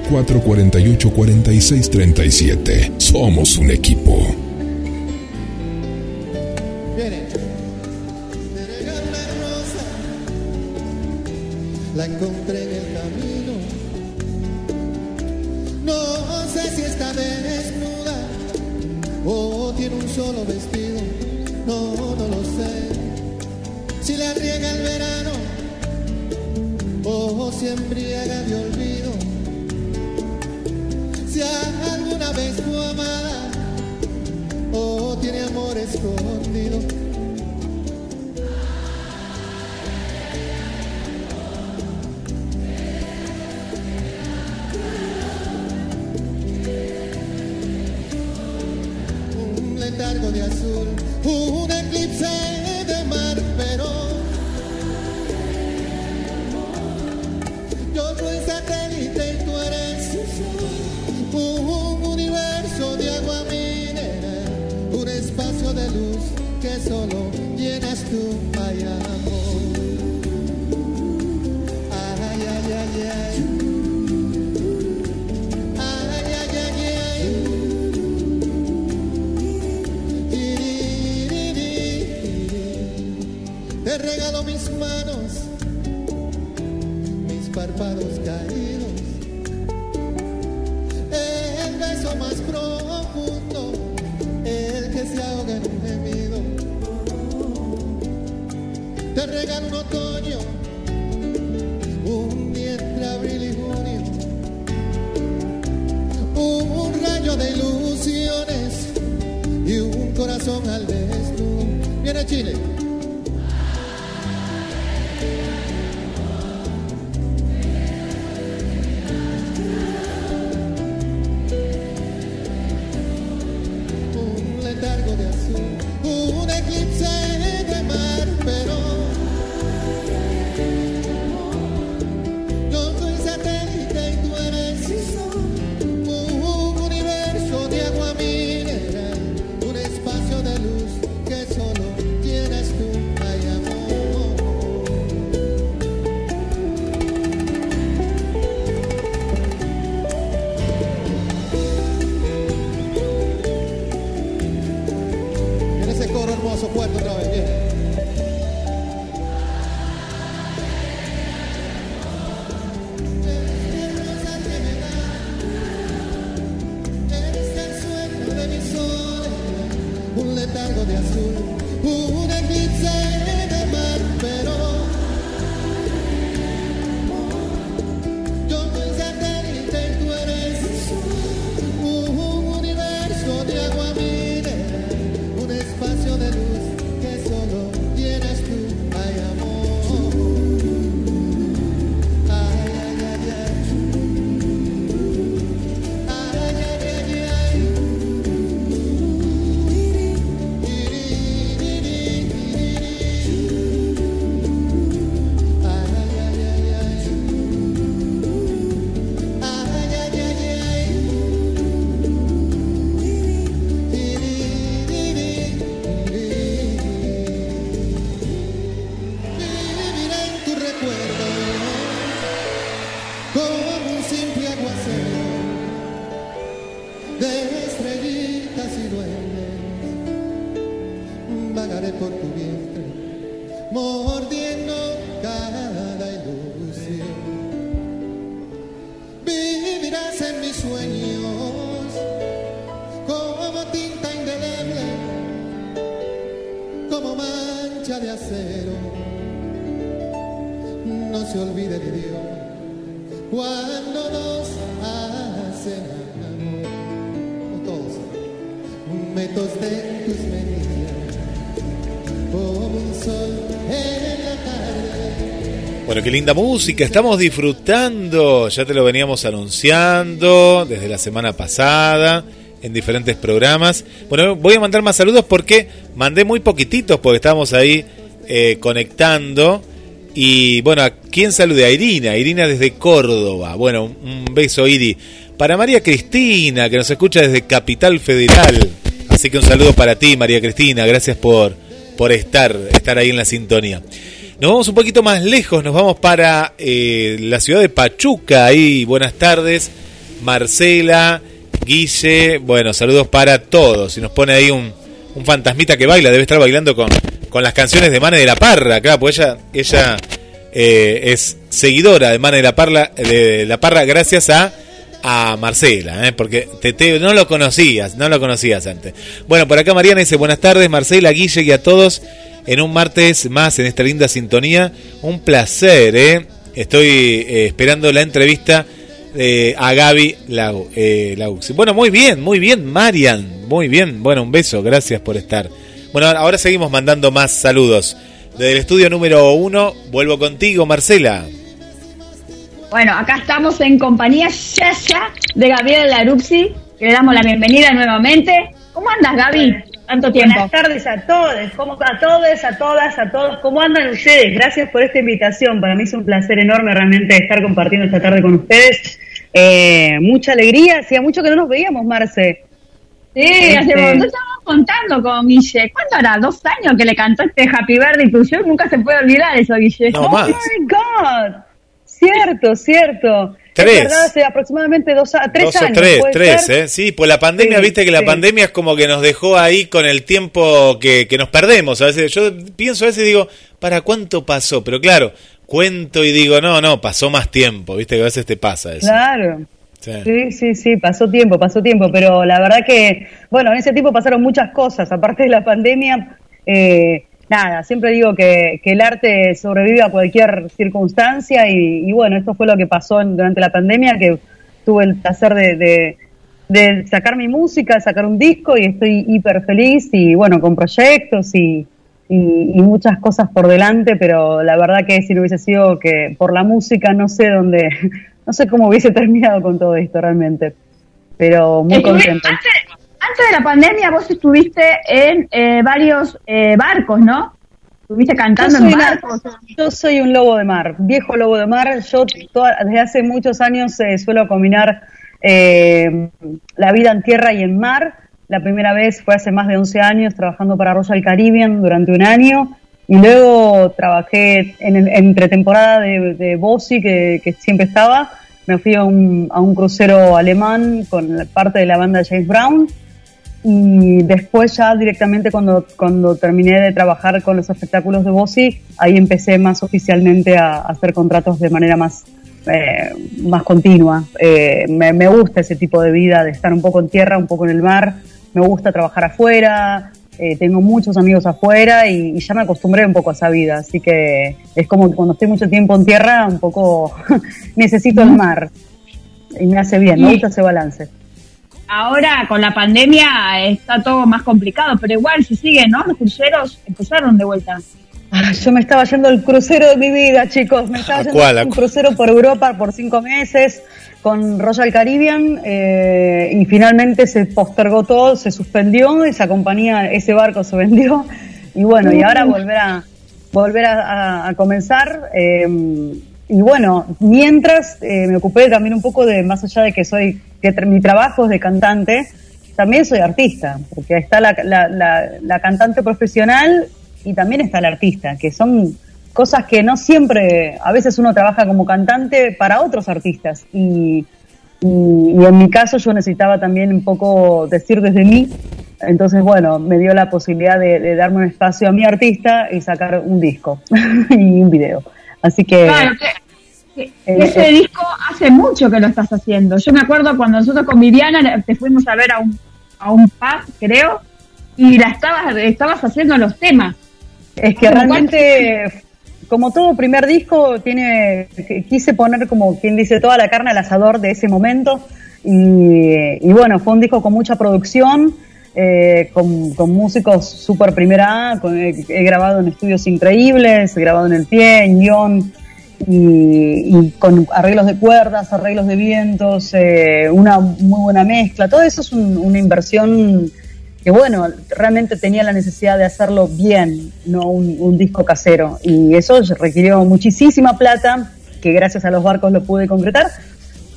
223-448-4637. Somos un equipo. Viene. La encontré en el camino. No sé si está desnuda o tiene un solo vestido. No, no lo sé. Si la riega el verano o si embriaga de olvido. Si alguna vez fue amada o tiene amor escondido. Letargo de azul, un eclipse qué linda música, estamos disfrutando, ya te lo veníamos anunciando desde la semana pasada en diferentes programas. Bueno, voy a mandar más saludos porque mandé muy poquititos porque estábamos ahí eh, conectando. Y bueno, ¿a quién salude? A Irina, Irina desde Córdoba. Bueno, un beso, Iri. Para María Cristina, que nos escucha desde Capital Federal. Así que un saludo para ti, María Cristina. Gracias por, por estar, estar ahí en la sintonía. Nos vamos un poquito más lejos, nos vamos para eh, la ciudad de Pachuca. Ahí, buenas tardes, Marcela, Guille. Bueno, saludos para todos. Y nos pone ahí un, un fantasmita que baila, debe estar bailando con, con las canciones de Mane de la Parra, claro, pues ella, ella eh, es seguidora de Mane de la Parra, de la Parra gracias a a Marcela, ¿eh? porque te, te- no lo conocías, no lo conocías antes. Bueno, por acá Mariana dice buenas tardes, Marcela, Guille y a todos en un martes más en esta linda sintonía. Un placer, ¿eh? Estoy eh, esperando la entrevista eh, a Gaby Lau, eh, Laux. Bueno, muy bien, muy bien, Marian, muy bien. Bueno, un beso, gracias por estar. Bueno, ahora seguimos mandando más saludos. Desde el estudio número uno, vuelvo contigo, Marcela. Bueno, acá estamos en compañía ya ya de Gabriela Laruxi, que le damos la bienvenida nuevamente. ¿Cómo andas, Gaby? Tanto tiempo. Buenas tardes a todos, ¿cómo, a todos, a todas, a todos. ¿Cómo andan ustedes? Gracias por esta invitación. Para mí es un placer enorme realmente estar compartiendo esta tarde con ustedes. Eh, mucha alegría, hacía mucho que no nos veíamos, Marce. Sí, Este- hace no estábamos contando con Guille. ¿Cuánto era? ¿Dos años que le cantó este Happy Birthday to You? Nunca se puede olvidar eso, Guille. oh my God. Cierto, cierto. Tres. Verdad, hace aproximadamente dos, tres Dos o años. tres, ¿puede tres, ser? ¿eh? Sí, pues la pandemia, Sí, viste que la sí. pandemia es como que nos dejó ahí con el tiempo que, que nos perdemos. A veces yo pienso a veces y digo, ¿para cuánto pasó? Pero claro, cuento y digo, no, no, pasó más tiempo, viste que a veces te pasa eso. Claro. Sí. Sí, sí, sí, pasó tiempo, pasó tiempo, pero la verdad que, bueno, en ese tiempo pasaron muchas cosas, aparte de la pandemia, eh, nada, siempre digo que, que el arte sobrevive a cualquier circunstancia y, y bueno, esto fue lo que pasó en- durante la pandemia, que tuve el placer de, de, de sacar mi música, de sacar un disco y estoy hiper feliz y bueno, con proyectos y, y, y muchas cosas por delante, pero la verdad que si no hubiese sido que por la música no sé dónde, no sé cómo hubiese terminado con todo esto realmente, pero muy contenta. Antes, de la pandemia vos estuviste en eh, varios eh, barcos, ¿no? Estuviste cantando en una- barcos. yo soy un lobo de mar, viejo lobo de mar. Yo toda- desde hace muchos años eh, suelo combinar eh, la vida en tierra y en mar. La primera vez fue hace más de 11 años trabajando para Royal Caribbean durante un año y luego trabajé en, el- entre temporada de, de Bossi, que, que siempre estaba. Me fui a un, a un crucero alemán con parte de la banda James Brown y después ya directamente cuando, cuando terminé de trabajar con los espectáculos de Bossi, ahí empecé más oficialmente a, a hacer contratos de manera más, eh, más continua. Eh, me, me gusta ese tipo de vida, de estar un poco en tierra, un poco en el mar, me gusta trabajar afuera, eh, tengo muchos amigos afuera y, y ya me acostumbré un poco a esa vida, así que es como que cuando estoy mucho tiempo en tierra, un poco necesito el mar y me hace bien, me gusta ese balance. Ahora con la pandemia está todo más complicado, pero igual si siguen, ¿no? Los cruceros empezaron de vuelta. Yo me estaba yendo el crucero de mi vida, chicos. Me estaba ¿A yendo cuál? ¿A un crucero por Europa por cinco meses con Royal Caribbean eh, y finalmente se postergó todo, se suspendió, esa compañía, ese barco se vendió y bueno, y ahora volver a volver a, a- a comenzar. eh, y bueno, mientras eh, me ocupé también un poco de, más allá de que soy, que mi trabajo es de cantante, también soy artista, porque está la, la, la, la cantante profesional y también está el artista, que son cosas que no siempre, a veces uno trabaja como cantante para otros artistas y, y, y en mi caso yo necesitaba también un poco decir desde mí, entonces bueno, me dio la posibilidad de, de darme un espacio a mi artista y sacar un disco y un video. Así que... Claro, Eh, ese eh. disco hace mucho que lo estás haciendo. Yo me acuerdo cuando nosotros con Viviana te fuimos a ver a un, a un pub, creo, y la estabas, estabas haciendo los temas. Es que realmente, como todo primer disco, tiene quise poner como quien dice toda la carne al asador de ese momento y, y bueno, fue un disco con mucha producción, eh, con, con músicos super primera A, con- he, he grabado en estudios increíbles, he grabado en el pie, en guion y, y con arreglos de cuerdas, arreglos de vientos, eh, una muy buena mezcla, todo eso es un- una inversión que bueno, realmente tenía la necesidad de hacerlo bien, no un, un disco casero. Y eso requirió muchísima plata, que gracias a los barcos lo pude concretar.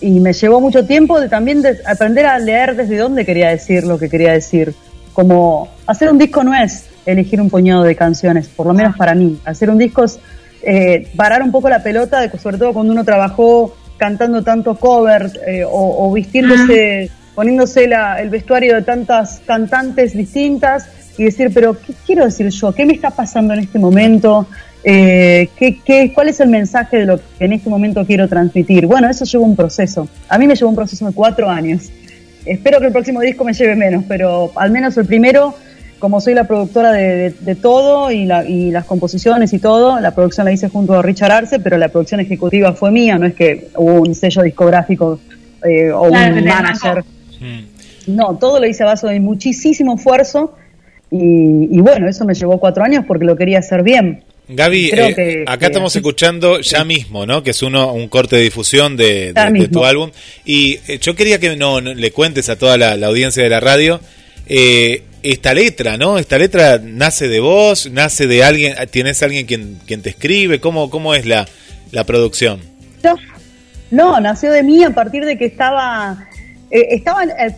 Y me llevó mucho tiempo de también de aprender a leer desde dónde quería decir lo que quería decir. Como hacer un disco no es elegir un puñado de canciones, por lo menos para mí. Hacer un disco es eh, parar un poco la pelota, de, sobre todo cuando uno trabajó cantando tanto covers eh, o, o vistiéndose, poniéndose la- el vestuario de tantas cantantes distintas y decir, pero ¿qué quiero decir yo? ¿Qué me está pasando en este momento? Eh, ¿qué, qué, ¿Cuál es el mensaje de lo que en este momento quiero transmitir? Bueno, eso llevó un proceso. A mí me llevó un proceso de cuatro años. Espero que el próximo disco me lleve menos, pero al menos el primero, como soy la productora de, de- de todo y, la- y las composiciones y todo, la producción la hice junto a Richard Arce, pero la producción ejecutiva fue mía, no es que hubo un sello discográfico eh, o Claro, un manager. No, todo lo hice a base de muchísimo esfuerzo y, y bueno, eso me llevó cuatro años porque lo quería hacer bien. Gaby, eh, que- acá que estamos así- escuchando ya mismo, ¿no? Que es uno un corte de difusión de, tu álbum. Y eh, yo quería que no, no- le cuentes a toda la, la audiencia de la radio eh, esta letra, ¿no? Esta letra nace de vos, nace de alguien, ¿tienes alguien quien, quien te escribe? ¿Cómo, cómo es la, la producción? No, no, nació de mí a partir de que estaba, eh, estaba eh,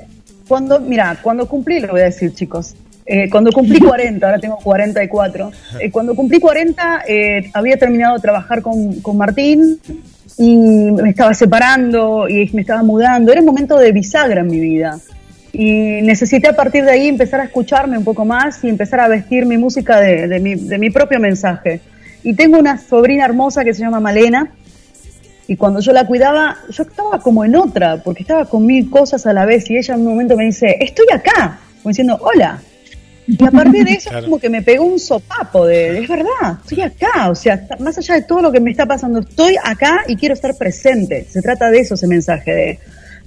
cuando, mira, cuando cumplí, lo voy a decir chicos, eh, cuando cumplí 40, ahora tengo 44, eh, cuando cumplí 40 eh, había terminado de trabajar con, con Martín y me estaba separando y me estaba mudando, era un momento de bisagra en mi vida. Y necesité a partir de ahí empezar a escucharme un poco más y empezar a vestir mi música de, de mi, de mi propio mensaje. Y tengo una sobrina hermosa que se llama Malena, y cuando yo la cuidaba, yo estaba como en otra, porque estaba con mil cosas a la vez. Y ella en un momento me dice, estoy acá, como diciendo, hola. Y a partir de eso, Claro. como que me pegó un sopapo de, es verdad, estoy acá. O sea, más allá de todo lo que me está pasando, estoy acá y quiero estar presente. Se trata de eso ese mensaje, de,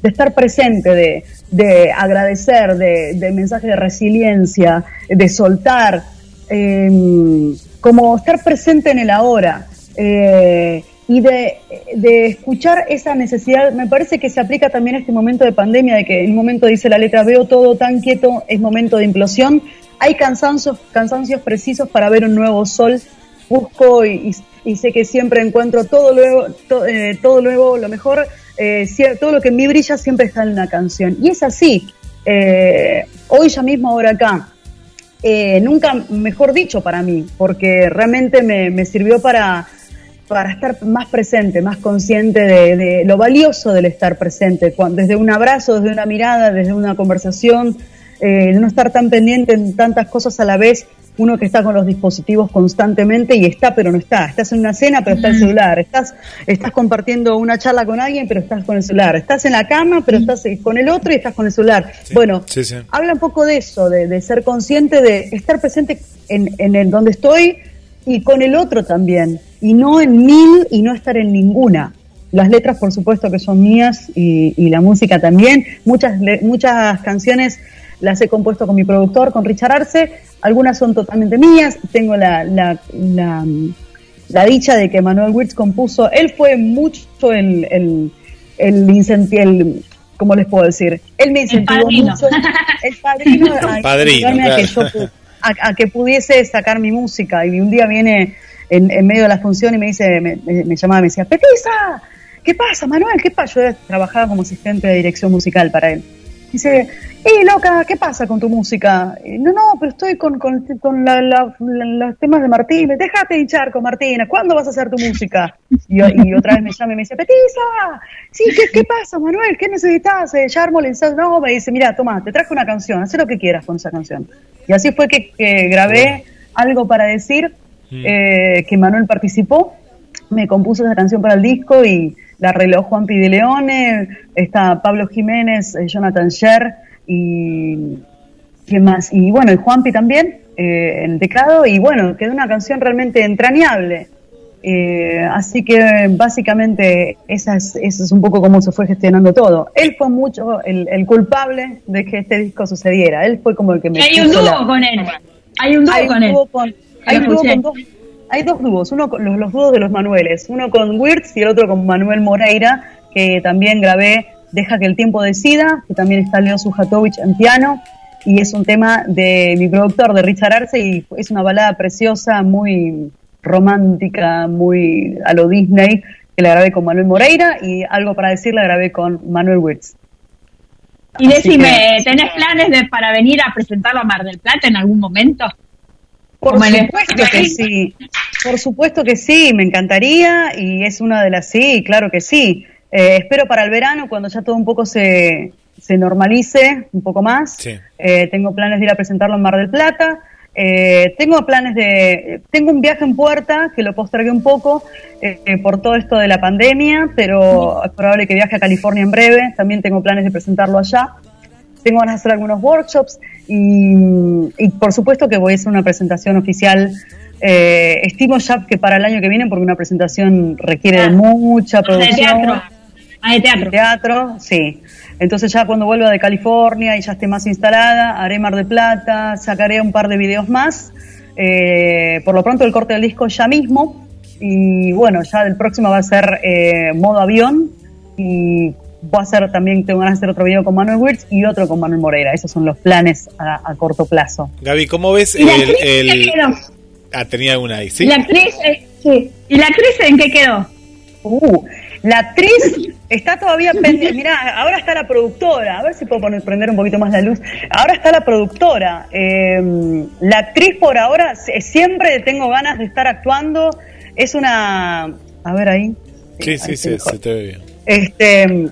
de estar presente, de, de agradecer, de, de mensaje de resiliencia, de soltar, eh, como estar presente en el ahora. eh, y de, de escuchar esa necesidad, me parece que se aplica también a este momento de pandemia, de que en un momento dice la letra, veo todo tan quieto, es momento de implosión, hay cansancios, cansancios precisos para ver un nuevo sol, busco y, y- y sé que siempre encuentro todo luego, to- eh, todo luego, lo mejor, eh, todo lo que en mí brilla siempre está en la canción. Y es así, eh, hoy ya mismo, ahora acá, eh, nunca mejor dicho para mí, porque realmente me, me sirvió para, para estar más presente, más consciente de, lo valioso del estar presente, cuan- desde un abrazo, desde una mirada, desde una conversación, eh, no estar tan pendiente en tantas cosas a la vez, uno que está con los dispositivos constantemente y está pero no está, estás en una cena pero está el celular, estás, estás compartiendo una charla con alguien pero estás con el celular, estás en la cama pero estás eh, con el otro y estás con el celular. Bueno, Sí, sí. habla un poco de eso, de, de ser consciente, de estar presente en, en el donde estoy y con el otro también, y no en mil y no estar en ninguna. Las letras, por supuesto, que son mías y, y la música también. Muchas, muchas canciones las he compuesto con mi productor, con Richard Arce. Algunas son totalmente mías. Tengo la, la, la, la dicha de que Manuel Wirtz compuso. Él fue mucho el, el, el, incenti- el- ¿cómo les puedo decir? Él me incentivó padrino. mucho. El padrino. a Padrino, a que yo pu- a, a que pudiese sacar mi música. Y un día viene en, en medio de la función y me dice, me, me- me llamaba y me decía, Petisa, ¿qué pasa, Manuel? ¿Qué pasa? Yo trabajaba como asistente de dirección musical para él. Dice, ¡eh, loca! ¿Qué pasa con tu música? Eh, No, no, pero estoy con, con, con la- la- la- los temas de Martín. Déjate hinchar con Martina. ¿Cuándo vas a hacer tu música? Y, y otra vez me llama y me dice, Petisa, sí, ¿qué, qué pasa, Manuel? ¿Qué necesitas? Eh, ya armo el ensayo. No, me dice, mira, toma, te traje una canción. Haz lo que quieras con esa canción. Y así fue que, que grabé algo para decir, eh, que Manuel participó. Me compuso esa canción para el disco y la arregló Juan de Leone, está Pablo Jiménez, eh, Jonathan Sher y ¿quién más? Y bueno, y Juanpi también eh, en el teclado y bueno, quedó una canción realmente entrañable. Eh, así que básicamente esa es, eso es un poco cómo se fue gestionando todo. Él fue mucho el, el culpable de que este disco sucediera. Él fue como el que me Hay un dúo la- con él. Hay un dúo hay con un él. dúo con, hay un dúo con dos, hay dos dúos, uno con los, los dúos de los Manueles, uno con Wirtz y el otro con Manuel Moreira, que también grabé Deja que el tiempo decida, que también está Leo Sujatovich en piano, y es un tema de mi productor, de Richard Arce, y es una balada preciosa, muy romántica, muy a lo Disney, que la grabé con Manuel Moreira, y algo para decir la grabé con Manuel Wirtz. Y decime, que- ¿tenés planes de para venir a presentarlo a Mar del Plata en algún momento? Por supuesto que sí, Por supuesto que sí, me encantaría y es una de las sí, claro que sí. Eh, espero para el verano, cuando ya todo un poco se, se normalice un poco más. Eh, tengo planes de ir a presentarlo en Mar del Plata. Eh, tengo planes de. Tengo un viaje en puerta que lo postergué un poco eh, por todo esto de la pandemia, pero es probable que viaje a California en breve. También tengo planes de presentarlo allá. Tengo ganas de hacer algunos workshops y, y por supuesto que voy a hacer una presentación oficial. Eh, estimo ya que para el año que viene, porque una presentación requiere de mucha Ah, de producción. teatro. Ah, de teatro. Teatro, sí. Entonces ya cuando vuelva de California y ya esté más instalada, haré Mar de Plata, sacaré un par de videos más. Eh, por lo pronto el corte del disco ya mismo. Y bueno, ya el próximo va a ser eh, modo avión. Y voy a hacer también, tengo ganas de hacer otro video con Manuel Wirtz y otro con Manuel Moreira. Esos son los planes a, a corto plazo. Gaby, ¿cómo ves ¿Y la el, el- qué quedó? Ah, tenía alguna ahí, ¿sí? ¿Y la actriz, eh, sí. ¿Y la actriz en qué quedó? Uh, la actriz está todavía pendiente. Mirá, ahora está la productora. A ver si puedo poner, prender un poquito más la luz. Ahora está la productora. Eh, la actriz por ahora, siempre tengo ganas de estar actuando. Es una. A ver ahí. Sí, sí, sí, se te ve bien. Este.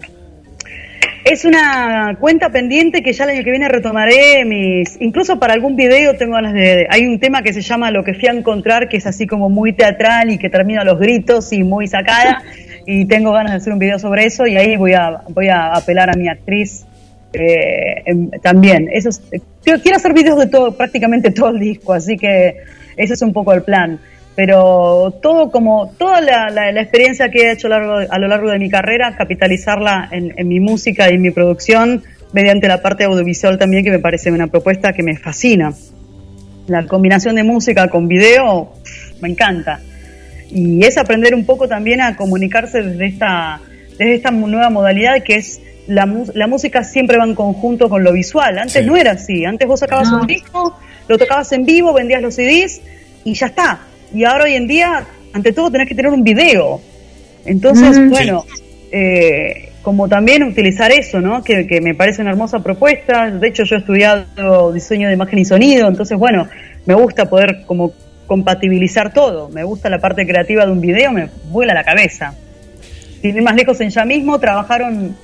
Es una cuenta pendiente que ya el año que viene retomaré mis. Incluso para algún video tengo ganas de. Hay un tema que se llama Lo que fui a encontrar, que es así como muy teatral y que termina los gritos y muy sacada. y tengo ganas de hacer un video sobre eso y ahí voy a, voy a apelar a mi actriz eh, también. Eso es- quiero, quiero hacer videos de todo, prácticamente todo el disco, así que ese es un poco el plan. Pero todo como, toda la, la- la experiencia que he hecho a lo largo de, a lo largo de mi carrera, capitalizarla en, en mi música y en mi producción, mediante la parte audiovisual también, que me parece una propuesta que me fascina. La combinación de música con video, me encanta. Y es aprender un poco también a comunicarse desde esta, desde esta nueva modalidad que es la, la música siempre va en conjunto con lo visual. Antes Sí. no era así. Antes vos sacabas No. un disco, lo tocabas en vivo, vendías los CDs y ya está. Y ahora hoy en día, ante todo, tenés que tener un video. Entonces, Mm. bueno, eh, como también utilizar eso, ¿no? Que, que me parece una hermosa propuesta. De hecho, yo he estudiado diseño de imagen y sonido, entonces, bueno, me gusta poder como compatibilizar todo. Me gusta la parte creativa de un video, me vuela la cabeza. Sin ir más lejos, en ya mismo trabajaron,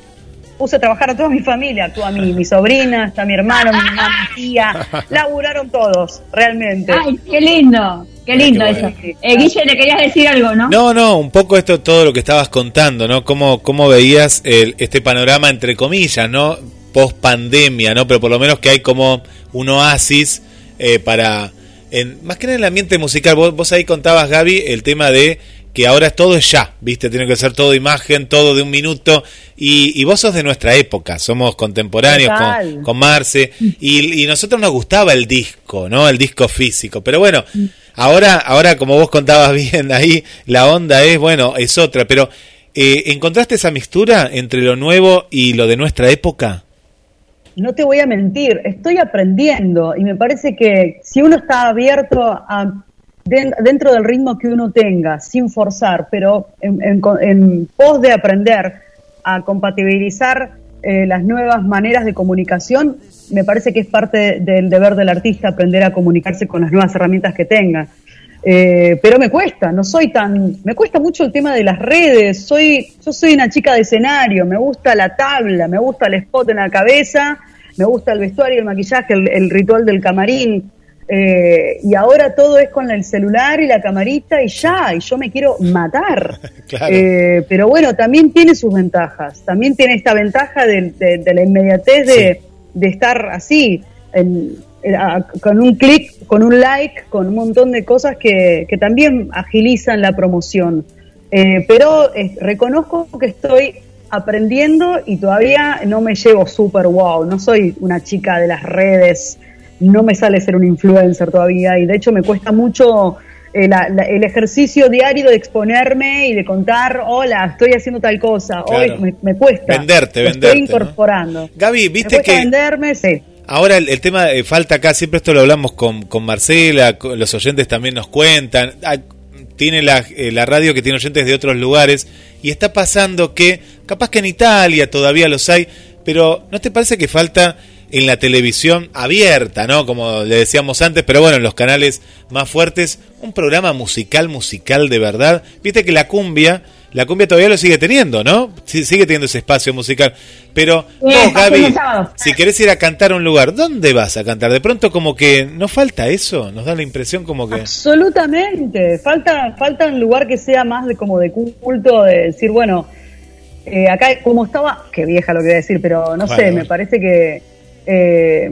puse a trabajar a toda mi familia, actúa mi, mi sobrina, está mi hermano, mi mamá, mi tía, laburaron todos, realmente. Ay, qué lindo, qué lindo Qué eso. Eh, Guille, le querías decir algo, ¿no? No, no, un poco esto, todo lo que estabas contando, ¿no? Cómo, cómo veías el, este panorama, entre comillas, ¿no? Post pandemia, ¿no? Pero por lo menos que hay como un oasis eh, para. En, más que en el ambiente musical, vos, vos ahí contabas, Gaby, el tema de que ahora todo es ya, ¿viste? Tiene que ser todo imagen, todo de un minuto. Y, y vos sos de nuestra época, somos contemporáneos con, con Marce. Y, y nosotros nos gustaba el disco, ¿no? El disco físico. Pero bueno, ahora, ahora como vos contabas bien ahí, la onda es, bueno, es otra. Pero, eh, ¿encontraste esa mixtura entre lo nuevo y lo de nuestra época? No te voy a mentir, estoy aprendiendo y me parece que si uno está abierto a den- dentro del ritmo que uno tenga, sin forzar, pero en, en en pos de aprender a compatibilizar eh, las nuevas maneras de comunicación, me parece que es parte del deber del artista aprender a comunicarse con las nuevas herramientas que tenga. Eh, pero me cuesta, no soy tan, me cuesta mucho el tema de las redes, soy, yo soy una chica de escenario, me gusta la tabla, me gusta el spot en la cabeza, me gusta el vestuario, el maquillaje, el ritual del camarín, eh, y ahora todo es con el celular y la camarita y ya, y yo me quiero matar. Claro. Eh, pero bueno, también tiene sus ventajas, también tiene esta ventaja de, de- de la inmediatez de, de estar así, en- en- a- con un clic, con un like, con un montón de cosas que, que también agilizan la promoción. Eh, pero reconozco que estoy aprendiendo y todavía no me llevo súper wow, no soy una chica de las redes, no me sale ser un influencer todavía y de hecho me cuesta mucho eh, la- la- el ejercicio diario de exponerme y de contar, hola, estoy haciendo tal cosa, Claro. hoy me, me cuesta. Venderte, venderte, Estoy ¿no? incorporando. Gaby, Me viste cuesta que venderme, sí. ahora el, el tema eh, falta acá, siempre esto lo hablamos con, con Marcela, con- los oyentes también nos cuentan. Ah, tiene la, eh, la radio que tiene oyentes de otros lugares y está pasando que, capaz que en Italia todavía los hay, pero ¿no te parece que falta en la televisión abierta, ¿no? Como le decíamos antes, pero bueno, en los canales más fuertes, un programa musical, musical de verdad. Viste que la cumbia, la cumbia todavía lo sigue teniendo, ¿no? Sí, sigue teniendo ese espacio musical. Pero vos, Gaby, si querés ir a cantar a un lugar, ¿dónde vas a cantar? De pronto como que no falta eso, nos da la impresión como que... Absolutamente, falta, falta un lugar que sea más de como de culto, de decir, bueno, eh, acá como estaba, qué vieja lo que voy a decir, pero no Bueno, sé, bueno. me parece que eh,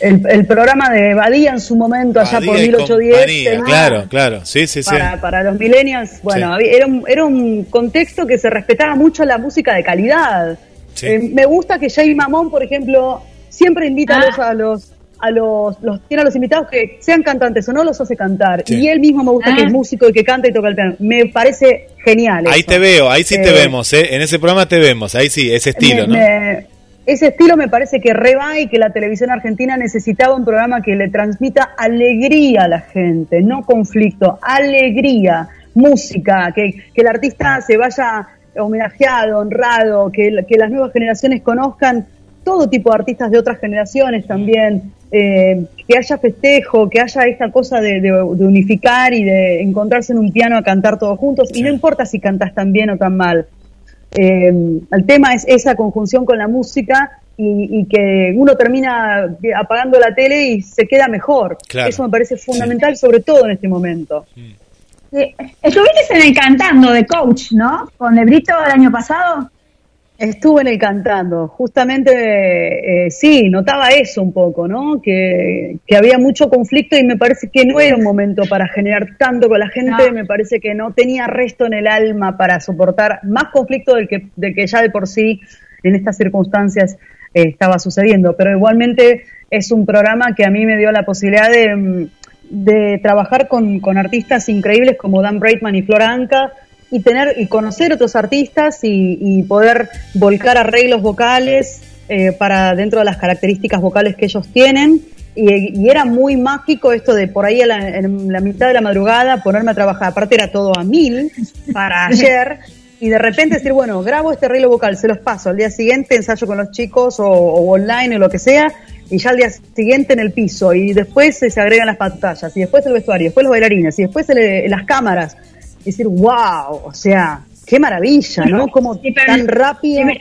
el, el programa de Badía en su momento, allá por Badía y 1810, compañía, tenía- claro, claro, sí, sí, sí. para, para los millennials, bueno, Sí. había- era, un, era un contexto que se respetaba mucho la música de calidad. Sí. Eh, me gusta que Jay Mamón, por ejemplo, siempre invita a los a los a los, los tiene a los invitados que sean cantantes o no los hace cantar Sí. y él mismo me gusta Ah. que es músico y que canta y toca el piano me parece genial Ahí eso. te veo, ahí sí te Eh, vemos, ¿eh? En ese programa te vemos, ahí sí, ese estilo, me- ¿no? me- ese estilo me parece que reba y que la televisión argentina necesitaba un programa que le transmita alegría a la gente, no conflicto, alegría, música, que, que el artista se vaya homenajeado, honrado, que, las nuevas generaciones conozcan todo tipo de artistas de otras generaciones también, eh, que haya festejo, que haya esta cosa de, de- de unificar y de encontrarse en un piano a cantar todos juntos, y no importa si cantas tan bien o tan mal. Eh, el tema es esa conjunción con la música y, y que uno termina apagando la tele y se queda mejor. Claro. Eso me parece fundamental, sobre todo en este momento. Eh, Estuviste en el cantando de coach, ¿no? Con Lebrito el año pasado. Estuve en el cantando, justamente, eh, sí, notaba eso un poco, ¿no? Que, que había mucho conflicto y me parece que no era un momento para generar tanto con la gente, No. me parece que no tenía resto en el alma para soportar más conflicto del que, del que ya de por sí en estas circunstancias eh, estaba sucediendo. Pero igualmente es un programa que a mí me dio la posibilidad de, mm, de trabajar con, con artistas increíbles como Dan Braitman y Flora Anca y tener y conocer otros artistas y, y poder volcar arreglos vocales eh, para dentro de las características vocales que ellos tienen. Y, y era muy mágico esto de por ahí a la- en la mitad de la madrugada ponerme a trabajar. Aparte era todo a mil para ayer. Y de repente decir bueno grabo este arreglo vocal se los paso. Al día siguiente ensayo con los chicos o, o online o lo que sea y ya al día siguiente en el piso. Y después se, agregan las pantallas y después el vestuario después los bailarines y después el- las cámaras y decir, wow, o sea, qué maravilla, ¿no? Como Sí, tan rápido. Sí,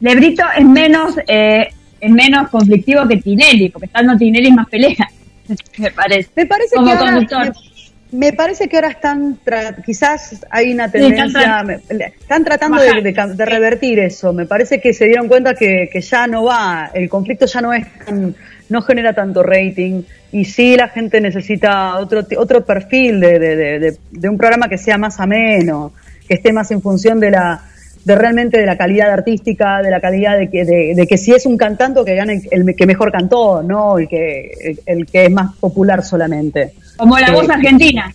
Lebrito es menos eh, es menos conflictivo que Tinelli, porque estando Tinelli es más pelea, me parece. Me parece Como que ahora, conductor. me, me parece que ahora están, tra- quizás hay una Sí, están tendencia, tra- le- están tratando de, de revertir eso. Me parece que se dieron cuenta que, que ya no va, el conflicto ya no es tan, no genera tanto rating y sí la gente necesita otro otro perfil de, de, de- de- de un programa que sea más ameno, que esté más en función de la de realmente de la calidad artística, de la calidad de que, de, que si es un cantante que gane el, que mejor cantó, no el que el, el que es más popular solamente. Como la Eh, voz argentina.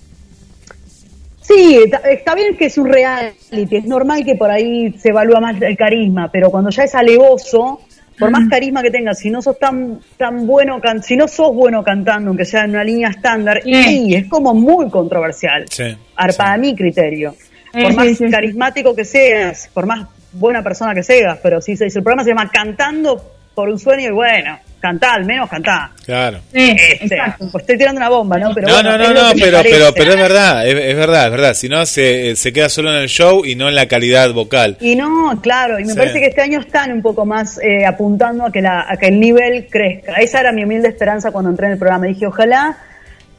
Sí, está, está bien que es un reality, es normal que por ahí se evalúa más el carisma, pero cuando ya es alevoso, por más carisma que tengas, si no sos tan tan bueno, can- si no sos bueno cantando, aunque sea en una línea estándar, Sí. sí, es como muy controversial, Sí. ar- para mi criterio. Sí, Por sí, más sí, sí. carismático que seas, por más buena persona que seas, pero si, se- si el programa se llama Cantando por un sueño, y bueno, cantá, al menos cantá. Claro. Sí, Este, pues estoy tirando una bomba, ¿no? Pero no, bueno, no, no, no, pero, pero, pero es verdad, es, es verdad, es verdad. Si no, se, se queda solo en el show y no en la calidad vocal. Y no, claro, y me Sí. parece que este año están un poco más eh, apuntando a que, la, a que el nivel crezca. Esa era mi humilde esperanza cuando entré en el programa. Dije, ojalá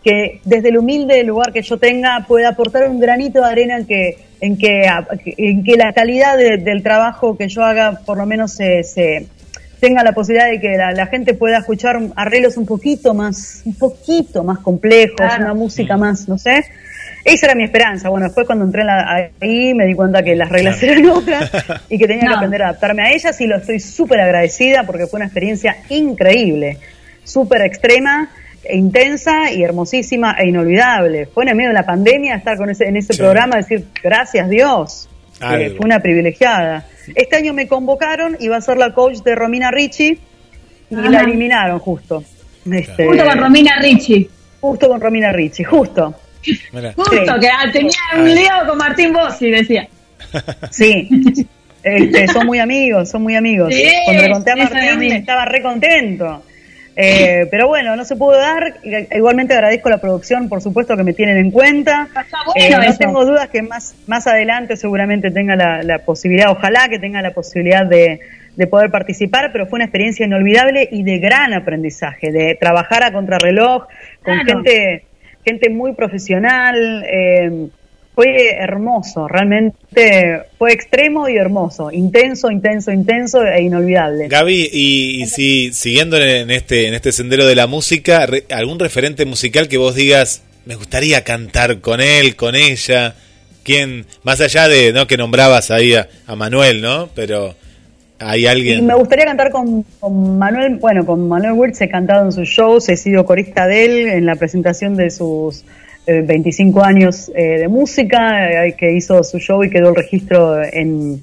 que desde el humilde lugar que yo tenga pueda aportar un granito de arena en que, en que, en que la calidad de- del trabajo que yo haga por lo menos se, se- tenga la posibilidad de que la, la gente pueda escuchar arreglos un poquito más, un poquito más complejos, Claro. una música más, no sé. Esa era mi esperanza. Bueno, después cuando entré en la- ahí me di cuenta que las reglas eran otras y que tenía que aprender a adaptarme a ellas y lo estoy súper agradecida porque fue una experiencia increíble, súper extrema, e intensa y hermosísima e inolvidable. Fue en el medio de la pandemia estar con ese, en ese Sí. programa, decir gracias Dios, Algo. fue una privilegiada. Este año me convocaron, iba a ser la coach de Romina Ricci y Ajá. la eliminaron justo. Este, Junto con Romina Ricci. Justo con Romina Ricci, justo. Justo, Sí. que tenía un lío con Martín Bossi, decía. Sí. Este, son muy amigos, son muy amigos. Sí, Cuando le conté a Martín estaba re contento. Eh, pero bueno, no se pudo dar. Igualmente agradezco la producción, por supuesto, que me tienen en cuenta. Eh, bueno no tengo dudas que más, más adelante seguramente tenga la, la posibilidad, ojalá que tenga la posibilidad de, de poder participar, pero fue una experiencia inolvidable y de gran aprendizaje, de trabajar a contrarreloj con Claro. gente, gente muy profesional. eh, fue hermoso, realmente fue extremo y hermoso, intenso, intenso, intenso e inolvidable. Gaby, y, y si siguiendo en este en este sendero de la música, re- algún referente musical que vos digas, me gustaría cantar con él, con ella, quién, más allá de no que nombrabas ahí a, a Manuel, ¿no? Pero hay Y alguien. me gustaría cantar con, con Manuel, bueno, con Manuel Wirtz he cantado en sus shows, he sido corista de él en la presentación de sus eh, 25 años eh, de música, eh, que hizo su show y quedó el registro en,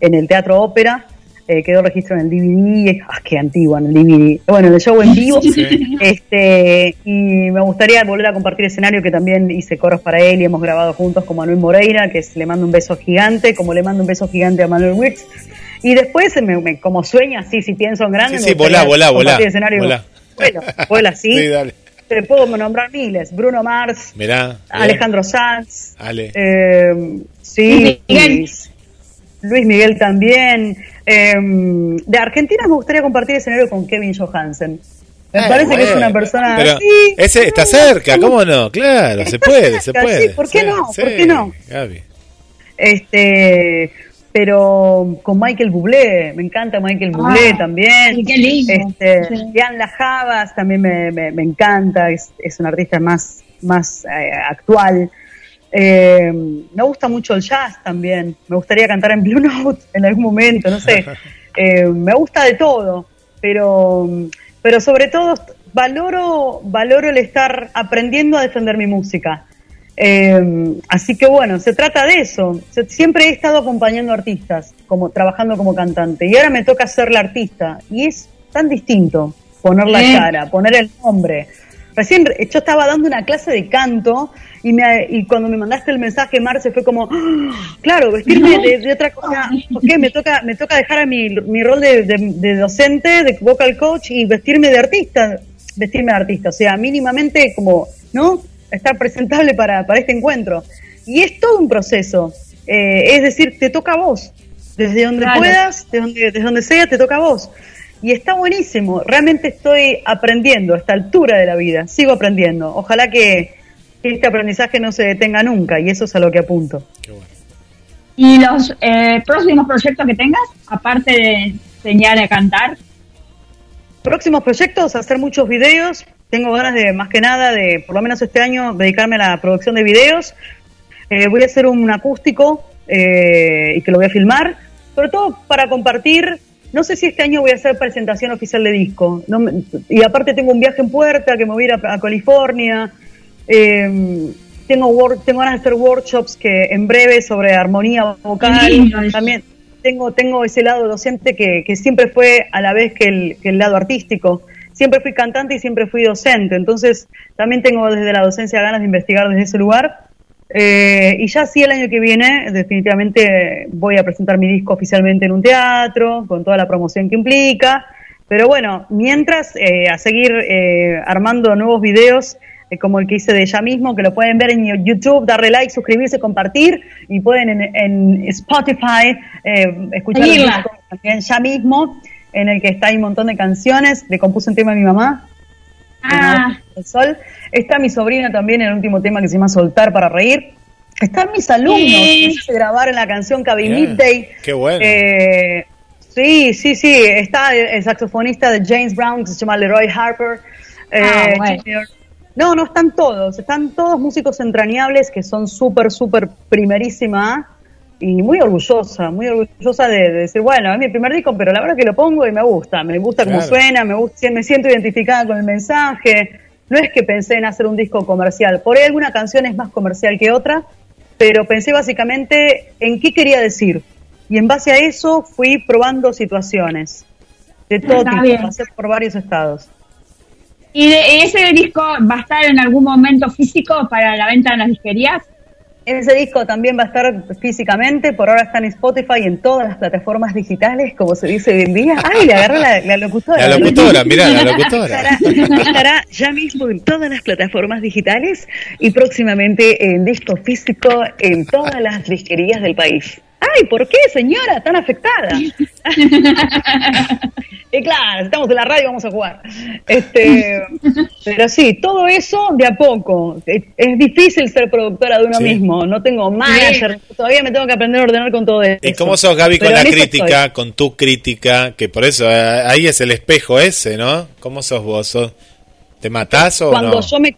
en el Teatro Ópera, eh, quedó el registro en el DVD, ah, qué antiguo en el DVD, bueno, en el show en vivo, Sí. este, y me gustaría volver a compartir escenario que también hice coros para él y hemos grabado juntos con Manuel Moreira, que es Le mando un beso gigante, como le mando un beso gigante a Manuel Wirtz. Y después, me- me- como sueño así, si pienso en grande, Sí, sí, volá, volá, volá, escenario. volá. Bueno, vuela así. Sí, dale. Te puedo nombrar miles. Bruno Mars, Mirá. Alejandro Sanz, Ale. eh, sí, Luis Miguel. Luis Miguel también. Eh, de Argentina me gustaría compartir escenario con Kevin Johansen. Me Eh, parece que es una persona. Pero sí, ese está cerca, ¿cómo no? Claro, se puede, se puede. sí, ¿por qué no? ¿Por qué no? Gaby. Este, pero con Michael Bublé, me encanta Michael Bublé Ah, también. qué lindo. Este, Sí. Lajabas también me, me, me encanta, es, es un artista más, más eh, actual. Eh, me gusta mucho el jazz también, me gustaría cantar en Blue Note en algún momento, no sé. Eh, me gusta de todo, pero, pero sobre todo valoro, valoro el estar aprendiendo a defender mi música. Eh, así que bueno, se trata de eso. Siempre he estado acompañando artistas, como trabajando como cantante, y ahora me toca ser la artista. Y es tan distinto poner la cara, poner el nombre. Recién re- yo estaba dando una clase de canto y, me, y cuando me mandaste el mensaje, Marce, fue como, "Ah, claro, vestirme de, de otra cosa. Ok, me toca, me toca dejar a mi, mi rol de, de- de docente, de vocal coach y vestirme de artista. Vestirme de artista, o sea, mínimamente como, ¿no? Estar presentable para, para este encuentro. Y es todo un proceso. Eh, es decir, te toca a vos. Desde donde Claro. puedas, desde donde, desde donde sea, te toca a vos. Y está buenísimo. Realmente estoy aprendiendo a esta altura de la vida. Sigo aprendiendo. Ojalá que que este aprendizaje no se detenga nunca. Y eso es a lo que apunto. ¿Y los eh, próximos proyectos que tengas, aparte de enseñar a cantar? Próximos proyectos, hacer muchos videos. Tengo ganas de, más que nada, de por lo menos este año, dedicarme a la producción de videos. Eh, voy a hacer un acústico eh, y que lo voy a filmar. Sobre todo para compartir. No sé si este año voy a hacer presentación oficial de disco. No me- y aparte tengo un viaje en puerta que me voy a ir a, a California. Eh, tengo, wor- tengo ganas de hacer workshops que en breve sobre armonía vocal. También tengo, tengo ese lado docente que, que siempre fue a la vez que el, que el lado artístico. Siempre fui cantante y siempre fui docente, entonces también tengo desde la docencia ganas de investigar desde ese lugar. Eh, y ya sí el año que viene definitivamente voy a presentar mi disco oficialmente en un teatro, con toda la promoción que implica. Pero bueno, mientras eh, a seguir eh, armando nuevos videos eh, como el que hice de ya mismo, que lo pueden ver en YouTube, darle like, suscribirse, compartir y pueden en, en Spotify eh, escuchar el Seguirla. disco también ya mismo, en el que está ahí un montón de canciones. Le compuse un tema a mi mamá, Ah, el sol. Está mi sobrina también en el último tema que se llama Soltar para reír. Están mis alumnos Sí. que hice grabar en la canción Cabe Bien. Midday. Qué bueno. Eh, sí, sí, sí. Está el, saxofonista de James Brown que se llama Leroy Harper. eh, Ah, bueno. Junior. No, no están todos. Están todos músicos entrañables que son súper, súper primerísima y muy orgullosa, muy orgullosa de, de decir, bueno, es mi primer disco, pero la verdad que lo pongo y me gusta. Me gusta cómo Claro. suena, me, gusta, me siento identificada con el mensaje. No es que pensé en hacer un disco comercial. Por ahí alguna canción es más comercial que otra, pero pensé básicamente en qué quería decir. Y en base a eso fui probando situaciones de todo Está tipo, bien. pasé por varios estados. ¿Y de ese disco va a estar en algún momento físico para la venta en las disquerías? Ese disco también va a estar físicamente, por ahora está en Spotify y en todas las plataformas digitales, como se dice hoy en día. ¡Ay, le agarró la, la locutora! La locutora, mirá, la locutora. Estará, estará ya mismo en todas las plataformas digitales y próximamente en disco físico en todas las disquerías del país. ¡Ay, ¿por qué, señora, tan afectada? y claro, estamos en la radio, vamos a jugar. Este, pero sí, todo eso de a poco. Es, es difícil ser productora de uno Sí. mismo. No tengo manager, todavía me tengo que aprender a ordenar con todo eso. ¿Y cómo sos, Gaby, con Pero la crítica, estoy. con tu crítica? Que por eso, eh, ahí es el espejo ese, ¿no? ¿Cómo sos vos? ¿Sos- ¿Te matás o cuando no? yo me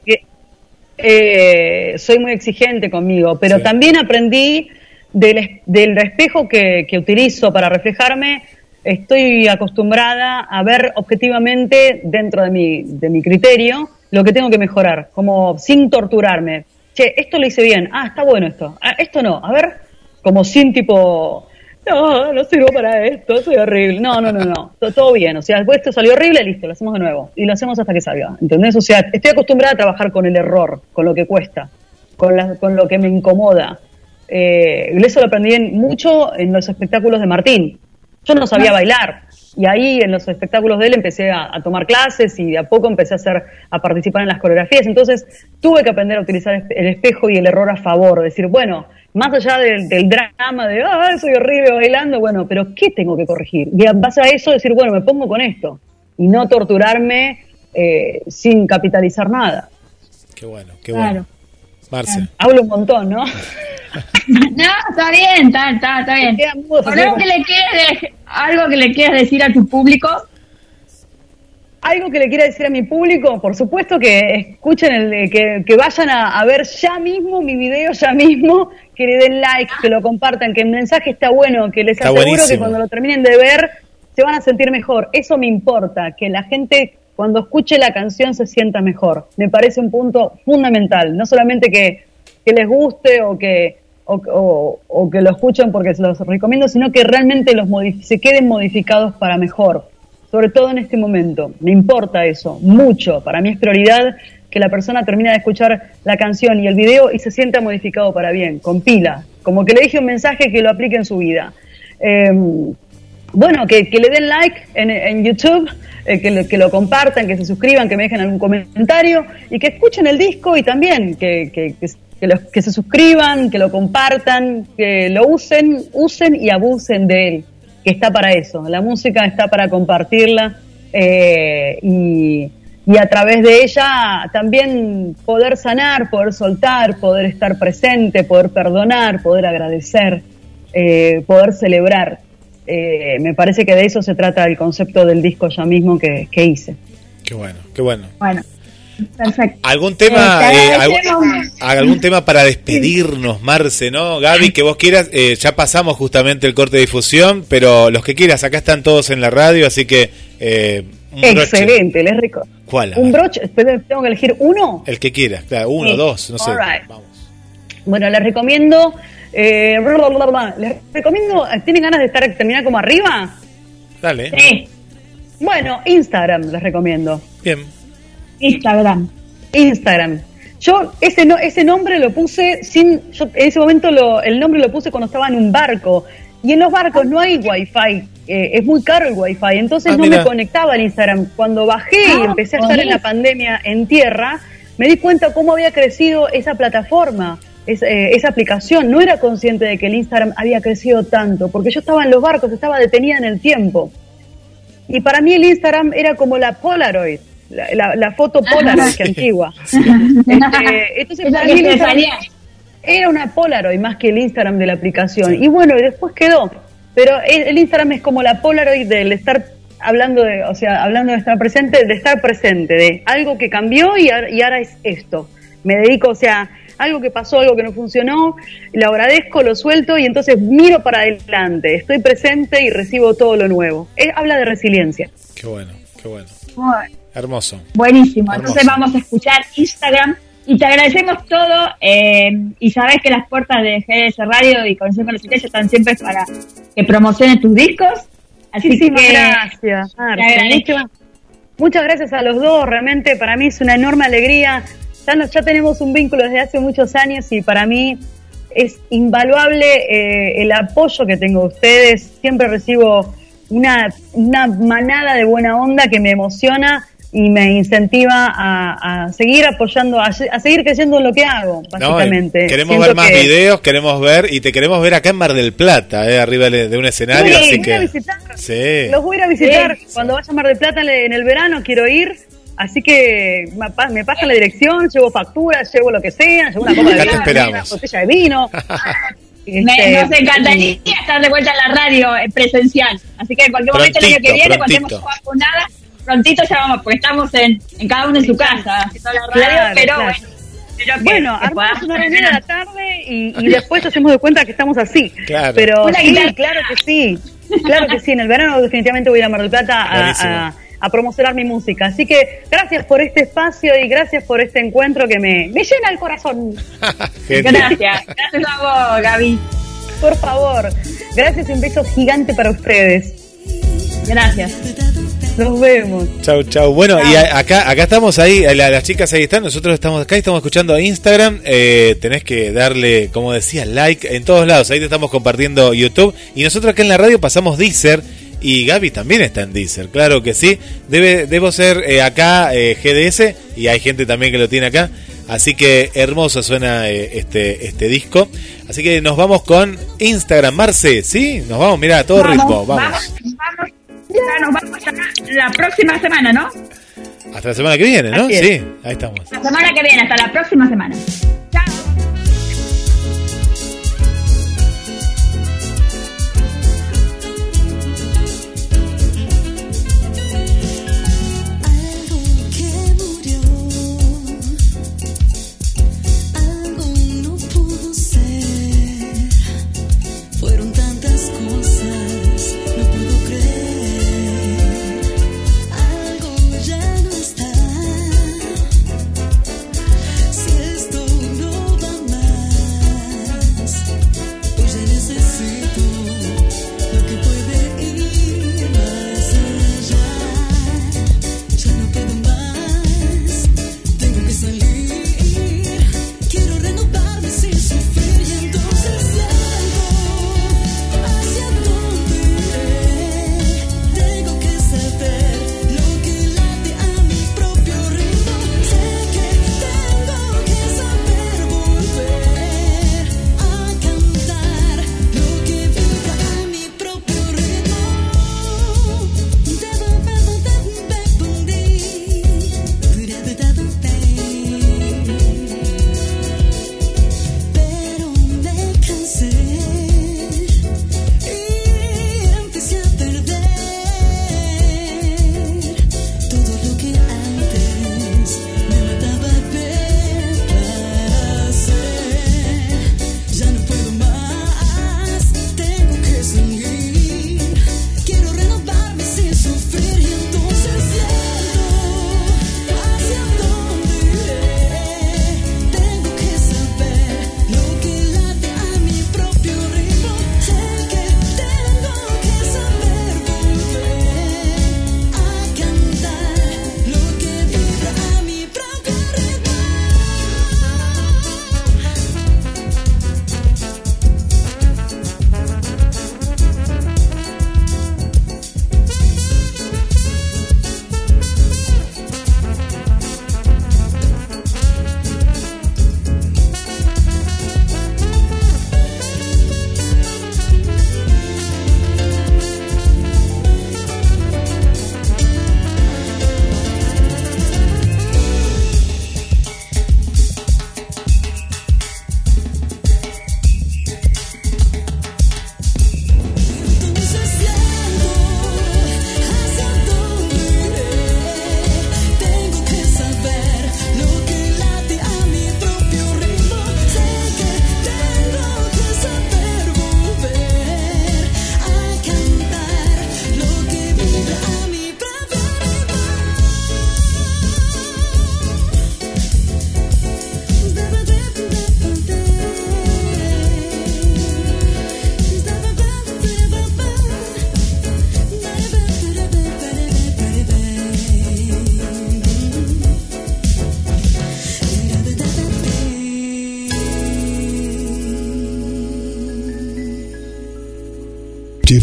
eh, soy muy exigente conmigo, pero Sí. también aprendí del, del espejo que, que utilizo para reflejarme. Estoy acostumbrada a ver objetivamente dentro de mi, de mi criterio lo que tengo que mejorar, como sin torturarme. Che, esto lo hice bien, ah, está bueno esto, ah, esto no, a ver, como sin tipo, no, no sirvo para esto, soy horrible. No, no, no, no. To- Todo bien. O sea, esto salió horrible, listo, lo hacemos de nuevo. Y lo hacemos hasta que salga. ¿Entendés? O sea, estoy acostumbrada a trabajar con el error, con lo que cuesta, con, la- con lo que me incomoda. Eh, eso lo aprendí en- mucho en los espectáculos de Martín. Yo no sabía bailar. Y ahí en los espectáculos de él empecé a, a tomar clases y de a poco empecé a hacer, a participar en las coreografías. Entonces tuve que aprender a utilizar el espejo y el error a favor. Decir, bueno, más allá del, del drama de, ah, soy horrible bailando, bueno, pero ¿qué tengo que corregir? Y en base a eso decir, bueno, me pongo con esto. Y no torturarme eh, sin capitalizar nada. Qué bueno, qué Claro. Bueno. Marce. Hablo un montón, ¿no? No, está bien, está, está, está bien. Algo que le quieras de- algo que le quieras decir a tu público. Algo que le quiera decir a mi público, por supuesto que escuchen, el, que, que vayan a, a ver ya mismo mi video, ya mismo, que le den like, que lo compartan, que el mensaje está bueno, que les Está aseguro que cuando lo terminen de ver se van a sentir mejor. Eso me importa, que la gente cuando escuche la canción se sienta mejor. Me parece un punto fundamental, no solamente que, que les guste o que, o, que lo escuchen porque se los recomiendo, sino que realmente los se queden modificados para mejor sobre todo en este momento. Me importa eso, mucho. Para mí es prioridad que la persona termine de escuchar la canción y el video y se sienta modificado para bien, con pila. Como que le deje un mensaje que lo aplique en su vida. Eh, bueno, que, le den like en, YouTube, eh, que, lo- compartan, que se suscriban, que me dejen algún comentario y que escuchen el disco y también que, que, que, que los- que se suscriban, que lo compartan, que lo usen, usen y abusen de él, que está para eso. La música está para compartirla eh, y, y a través de ella también poder sanar, poder soltar, poder estar presente, poder perdonar, poder agradecer, eh, poder celebrar. Eh, me parece que de eso se trata el concepto del disco ya mismo que, que hice. Qué bueno, qué bueno. Bueno, perfecto. ¿Algún tema, Eh, eh, algún, tema para despedirnos, Marce, ¿no? Gaby, que vos quieras, eh, ya pasamos justamente el corte de difusión, pero los que quieras, acá están todos en la radio, así que eh, un. Excelente, les rico. ¿Cuál? Un broche, tengo que elegir uno. El que quieras, claro, uno, Sí. dos, no sé. Right. Bueno, les recomiendo, eh, bla, bla, bla, bla. les recomiendo, ¿tienen ganas de estar terminar como arriba? Dale. Sí, Bueno, Instagram les recomiendo. Bien. Instagram. Instagram. Yo ese no, ese nombre lo puse sin, yo en ese momento lo, el nombre lo puse cuando estaba en un barco y en los barcos no hay wifi, eh, es muy caro el wifi, entonces Ah, no mira. me conectaba al Instagram. Cuando bajé y Ah, empecé a estar en la pandemia en tierra, me di cuenta cómo había crecido esa plataforma, esa, eh, esa aplicación. No era consciente de que el Instagram había crecido tanto, porque yo estaba en los barcos, estaba detenida en el tiempo. Y para mí el Instagram era como la Polaroid, la, la- la foto Polaroid que antigua. Este, entonces, Es para mí el Instagram era una Polaroid más que el Instagram de la aplicación. Y bueno, y después quedó. Pero el, el Instagram es como la Polaroid del estar hablando de, o sea, hablando de estar presente, de estar presente, de algo que cambió y, y ahora es esto. Me dedico, o sea, algo que pasó, algo que no funcionó, lo agradezco, lo suelto y entonces miro para adelante, estoy presente y recibo todo lo nuevo. Es- habla de resiliencia. Qué bueno, qué bueno. Bueno, Hermoso. buenísimo. Hermoso. Entonces vamos a escuchar Instagram y te agradecemos todo. eh, y sabes que las puertas de GDS Radio y Conexión con los Estrellas están siempre para que promociones tus discos. Así Muchísimas que gracias, Marce. te agradezco. Muchas gracias a los dos, realmente para mí es una enorme alegría. Ya, ya tenemos un vínculo desde hace muchos años y para mí es invaluable eh, el apoyo que tengo de ustedes. Siempre recibo una, una manada de buena onda que me emociona y me incentiva a, a seguir apoyando, a, a seguir creciendo en lo que hago, No, básicamente. queremos Siento ver más que- videos, queremos ver y te queremos ver acá en Mar del Plata, eh, arriba de un escenario, Sí, así voy a visitar. sí. Los voy a ir a visitar cuando vaya a Mar del Plata en el verano, quiero ir. Así que me pa- me pasan la dirección, llevo facturas, llevo lo que sea, llevo una copa de vino, una botella de vino. Me- Este, nos encantaría estar de vuelta en la radio eh, presencial. Así que en cualquier momento el año que Prontito, viene, cuando estemos prontito. vacunadas, prontito ya vamos, porque estamos en, en cada uno en su casa haciendo la radio, Claro, pero claro. bueno. Que- Bueno, armamos una reunión a la tarde y, y después hacemos de cuenta que estamos así. Claro. Pero sí, claro que sí. Claro que sí. En el verano definitivamente voy a ir a Mar del Plata a, a- a promocionar mi música. Así que gracias por este espacio y gracias por este encuentro que me, me llena el corazón. Gracias, gracias a vos, Gaby. Por favor. Gracias y un beso gigante para ustedes. Gracias. Nos vemos. Chau, chau. Bueno, y a- acá, acá estamos ahí, la- las chicas ahí están, nosotros estamos acá y estamos escuchando Instagram. Eh, tenés que darle, como decía, like en todos lados. Ahí te estamos compartiendo YouTube. Y nosotros acá en la radio pasamos Deezer. Y Gaby también está en Deezer, claro que sí. Debe, debo ser eh, acá eh, GDS y hay gente también que lo tiene acá. Así que hermoso suena eh, este, este disco. Así que nos vamos con Instagram, Marce, ¿sí? Nos vamos, mira, a todo ritmo, vamos. Vamos, vamos. Ya nos vamos hasta la próxima semana, ¿no? Hasta la semana que viene, ¿no? Sí, ahí estamos. La semana que viene, hasta la próxima semana. Chao.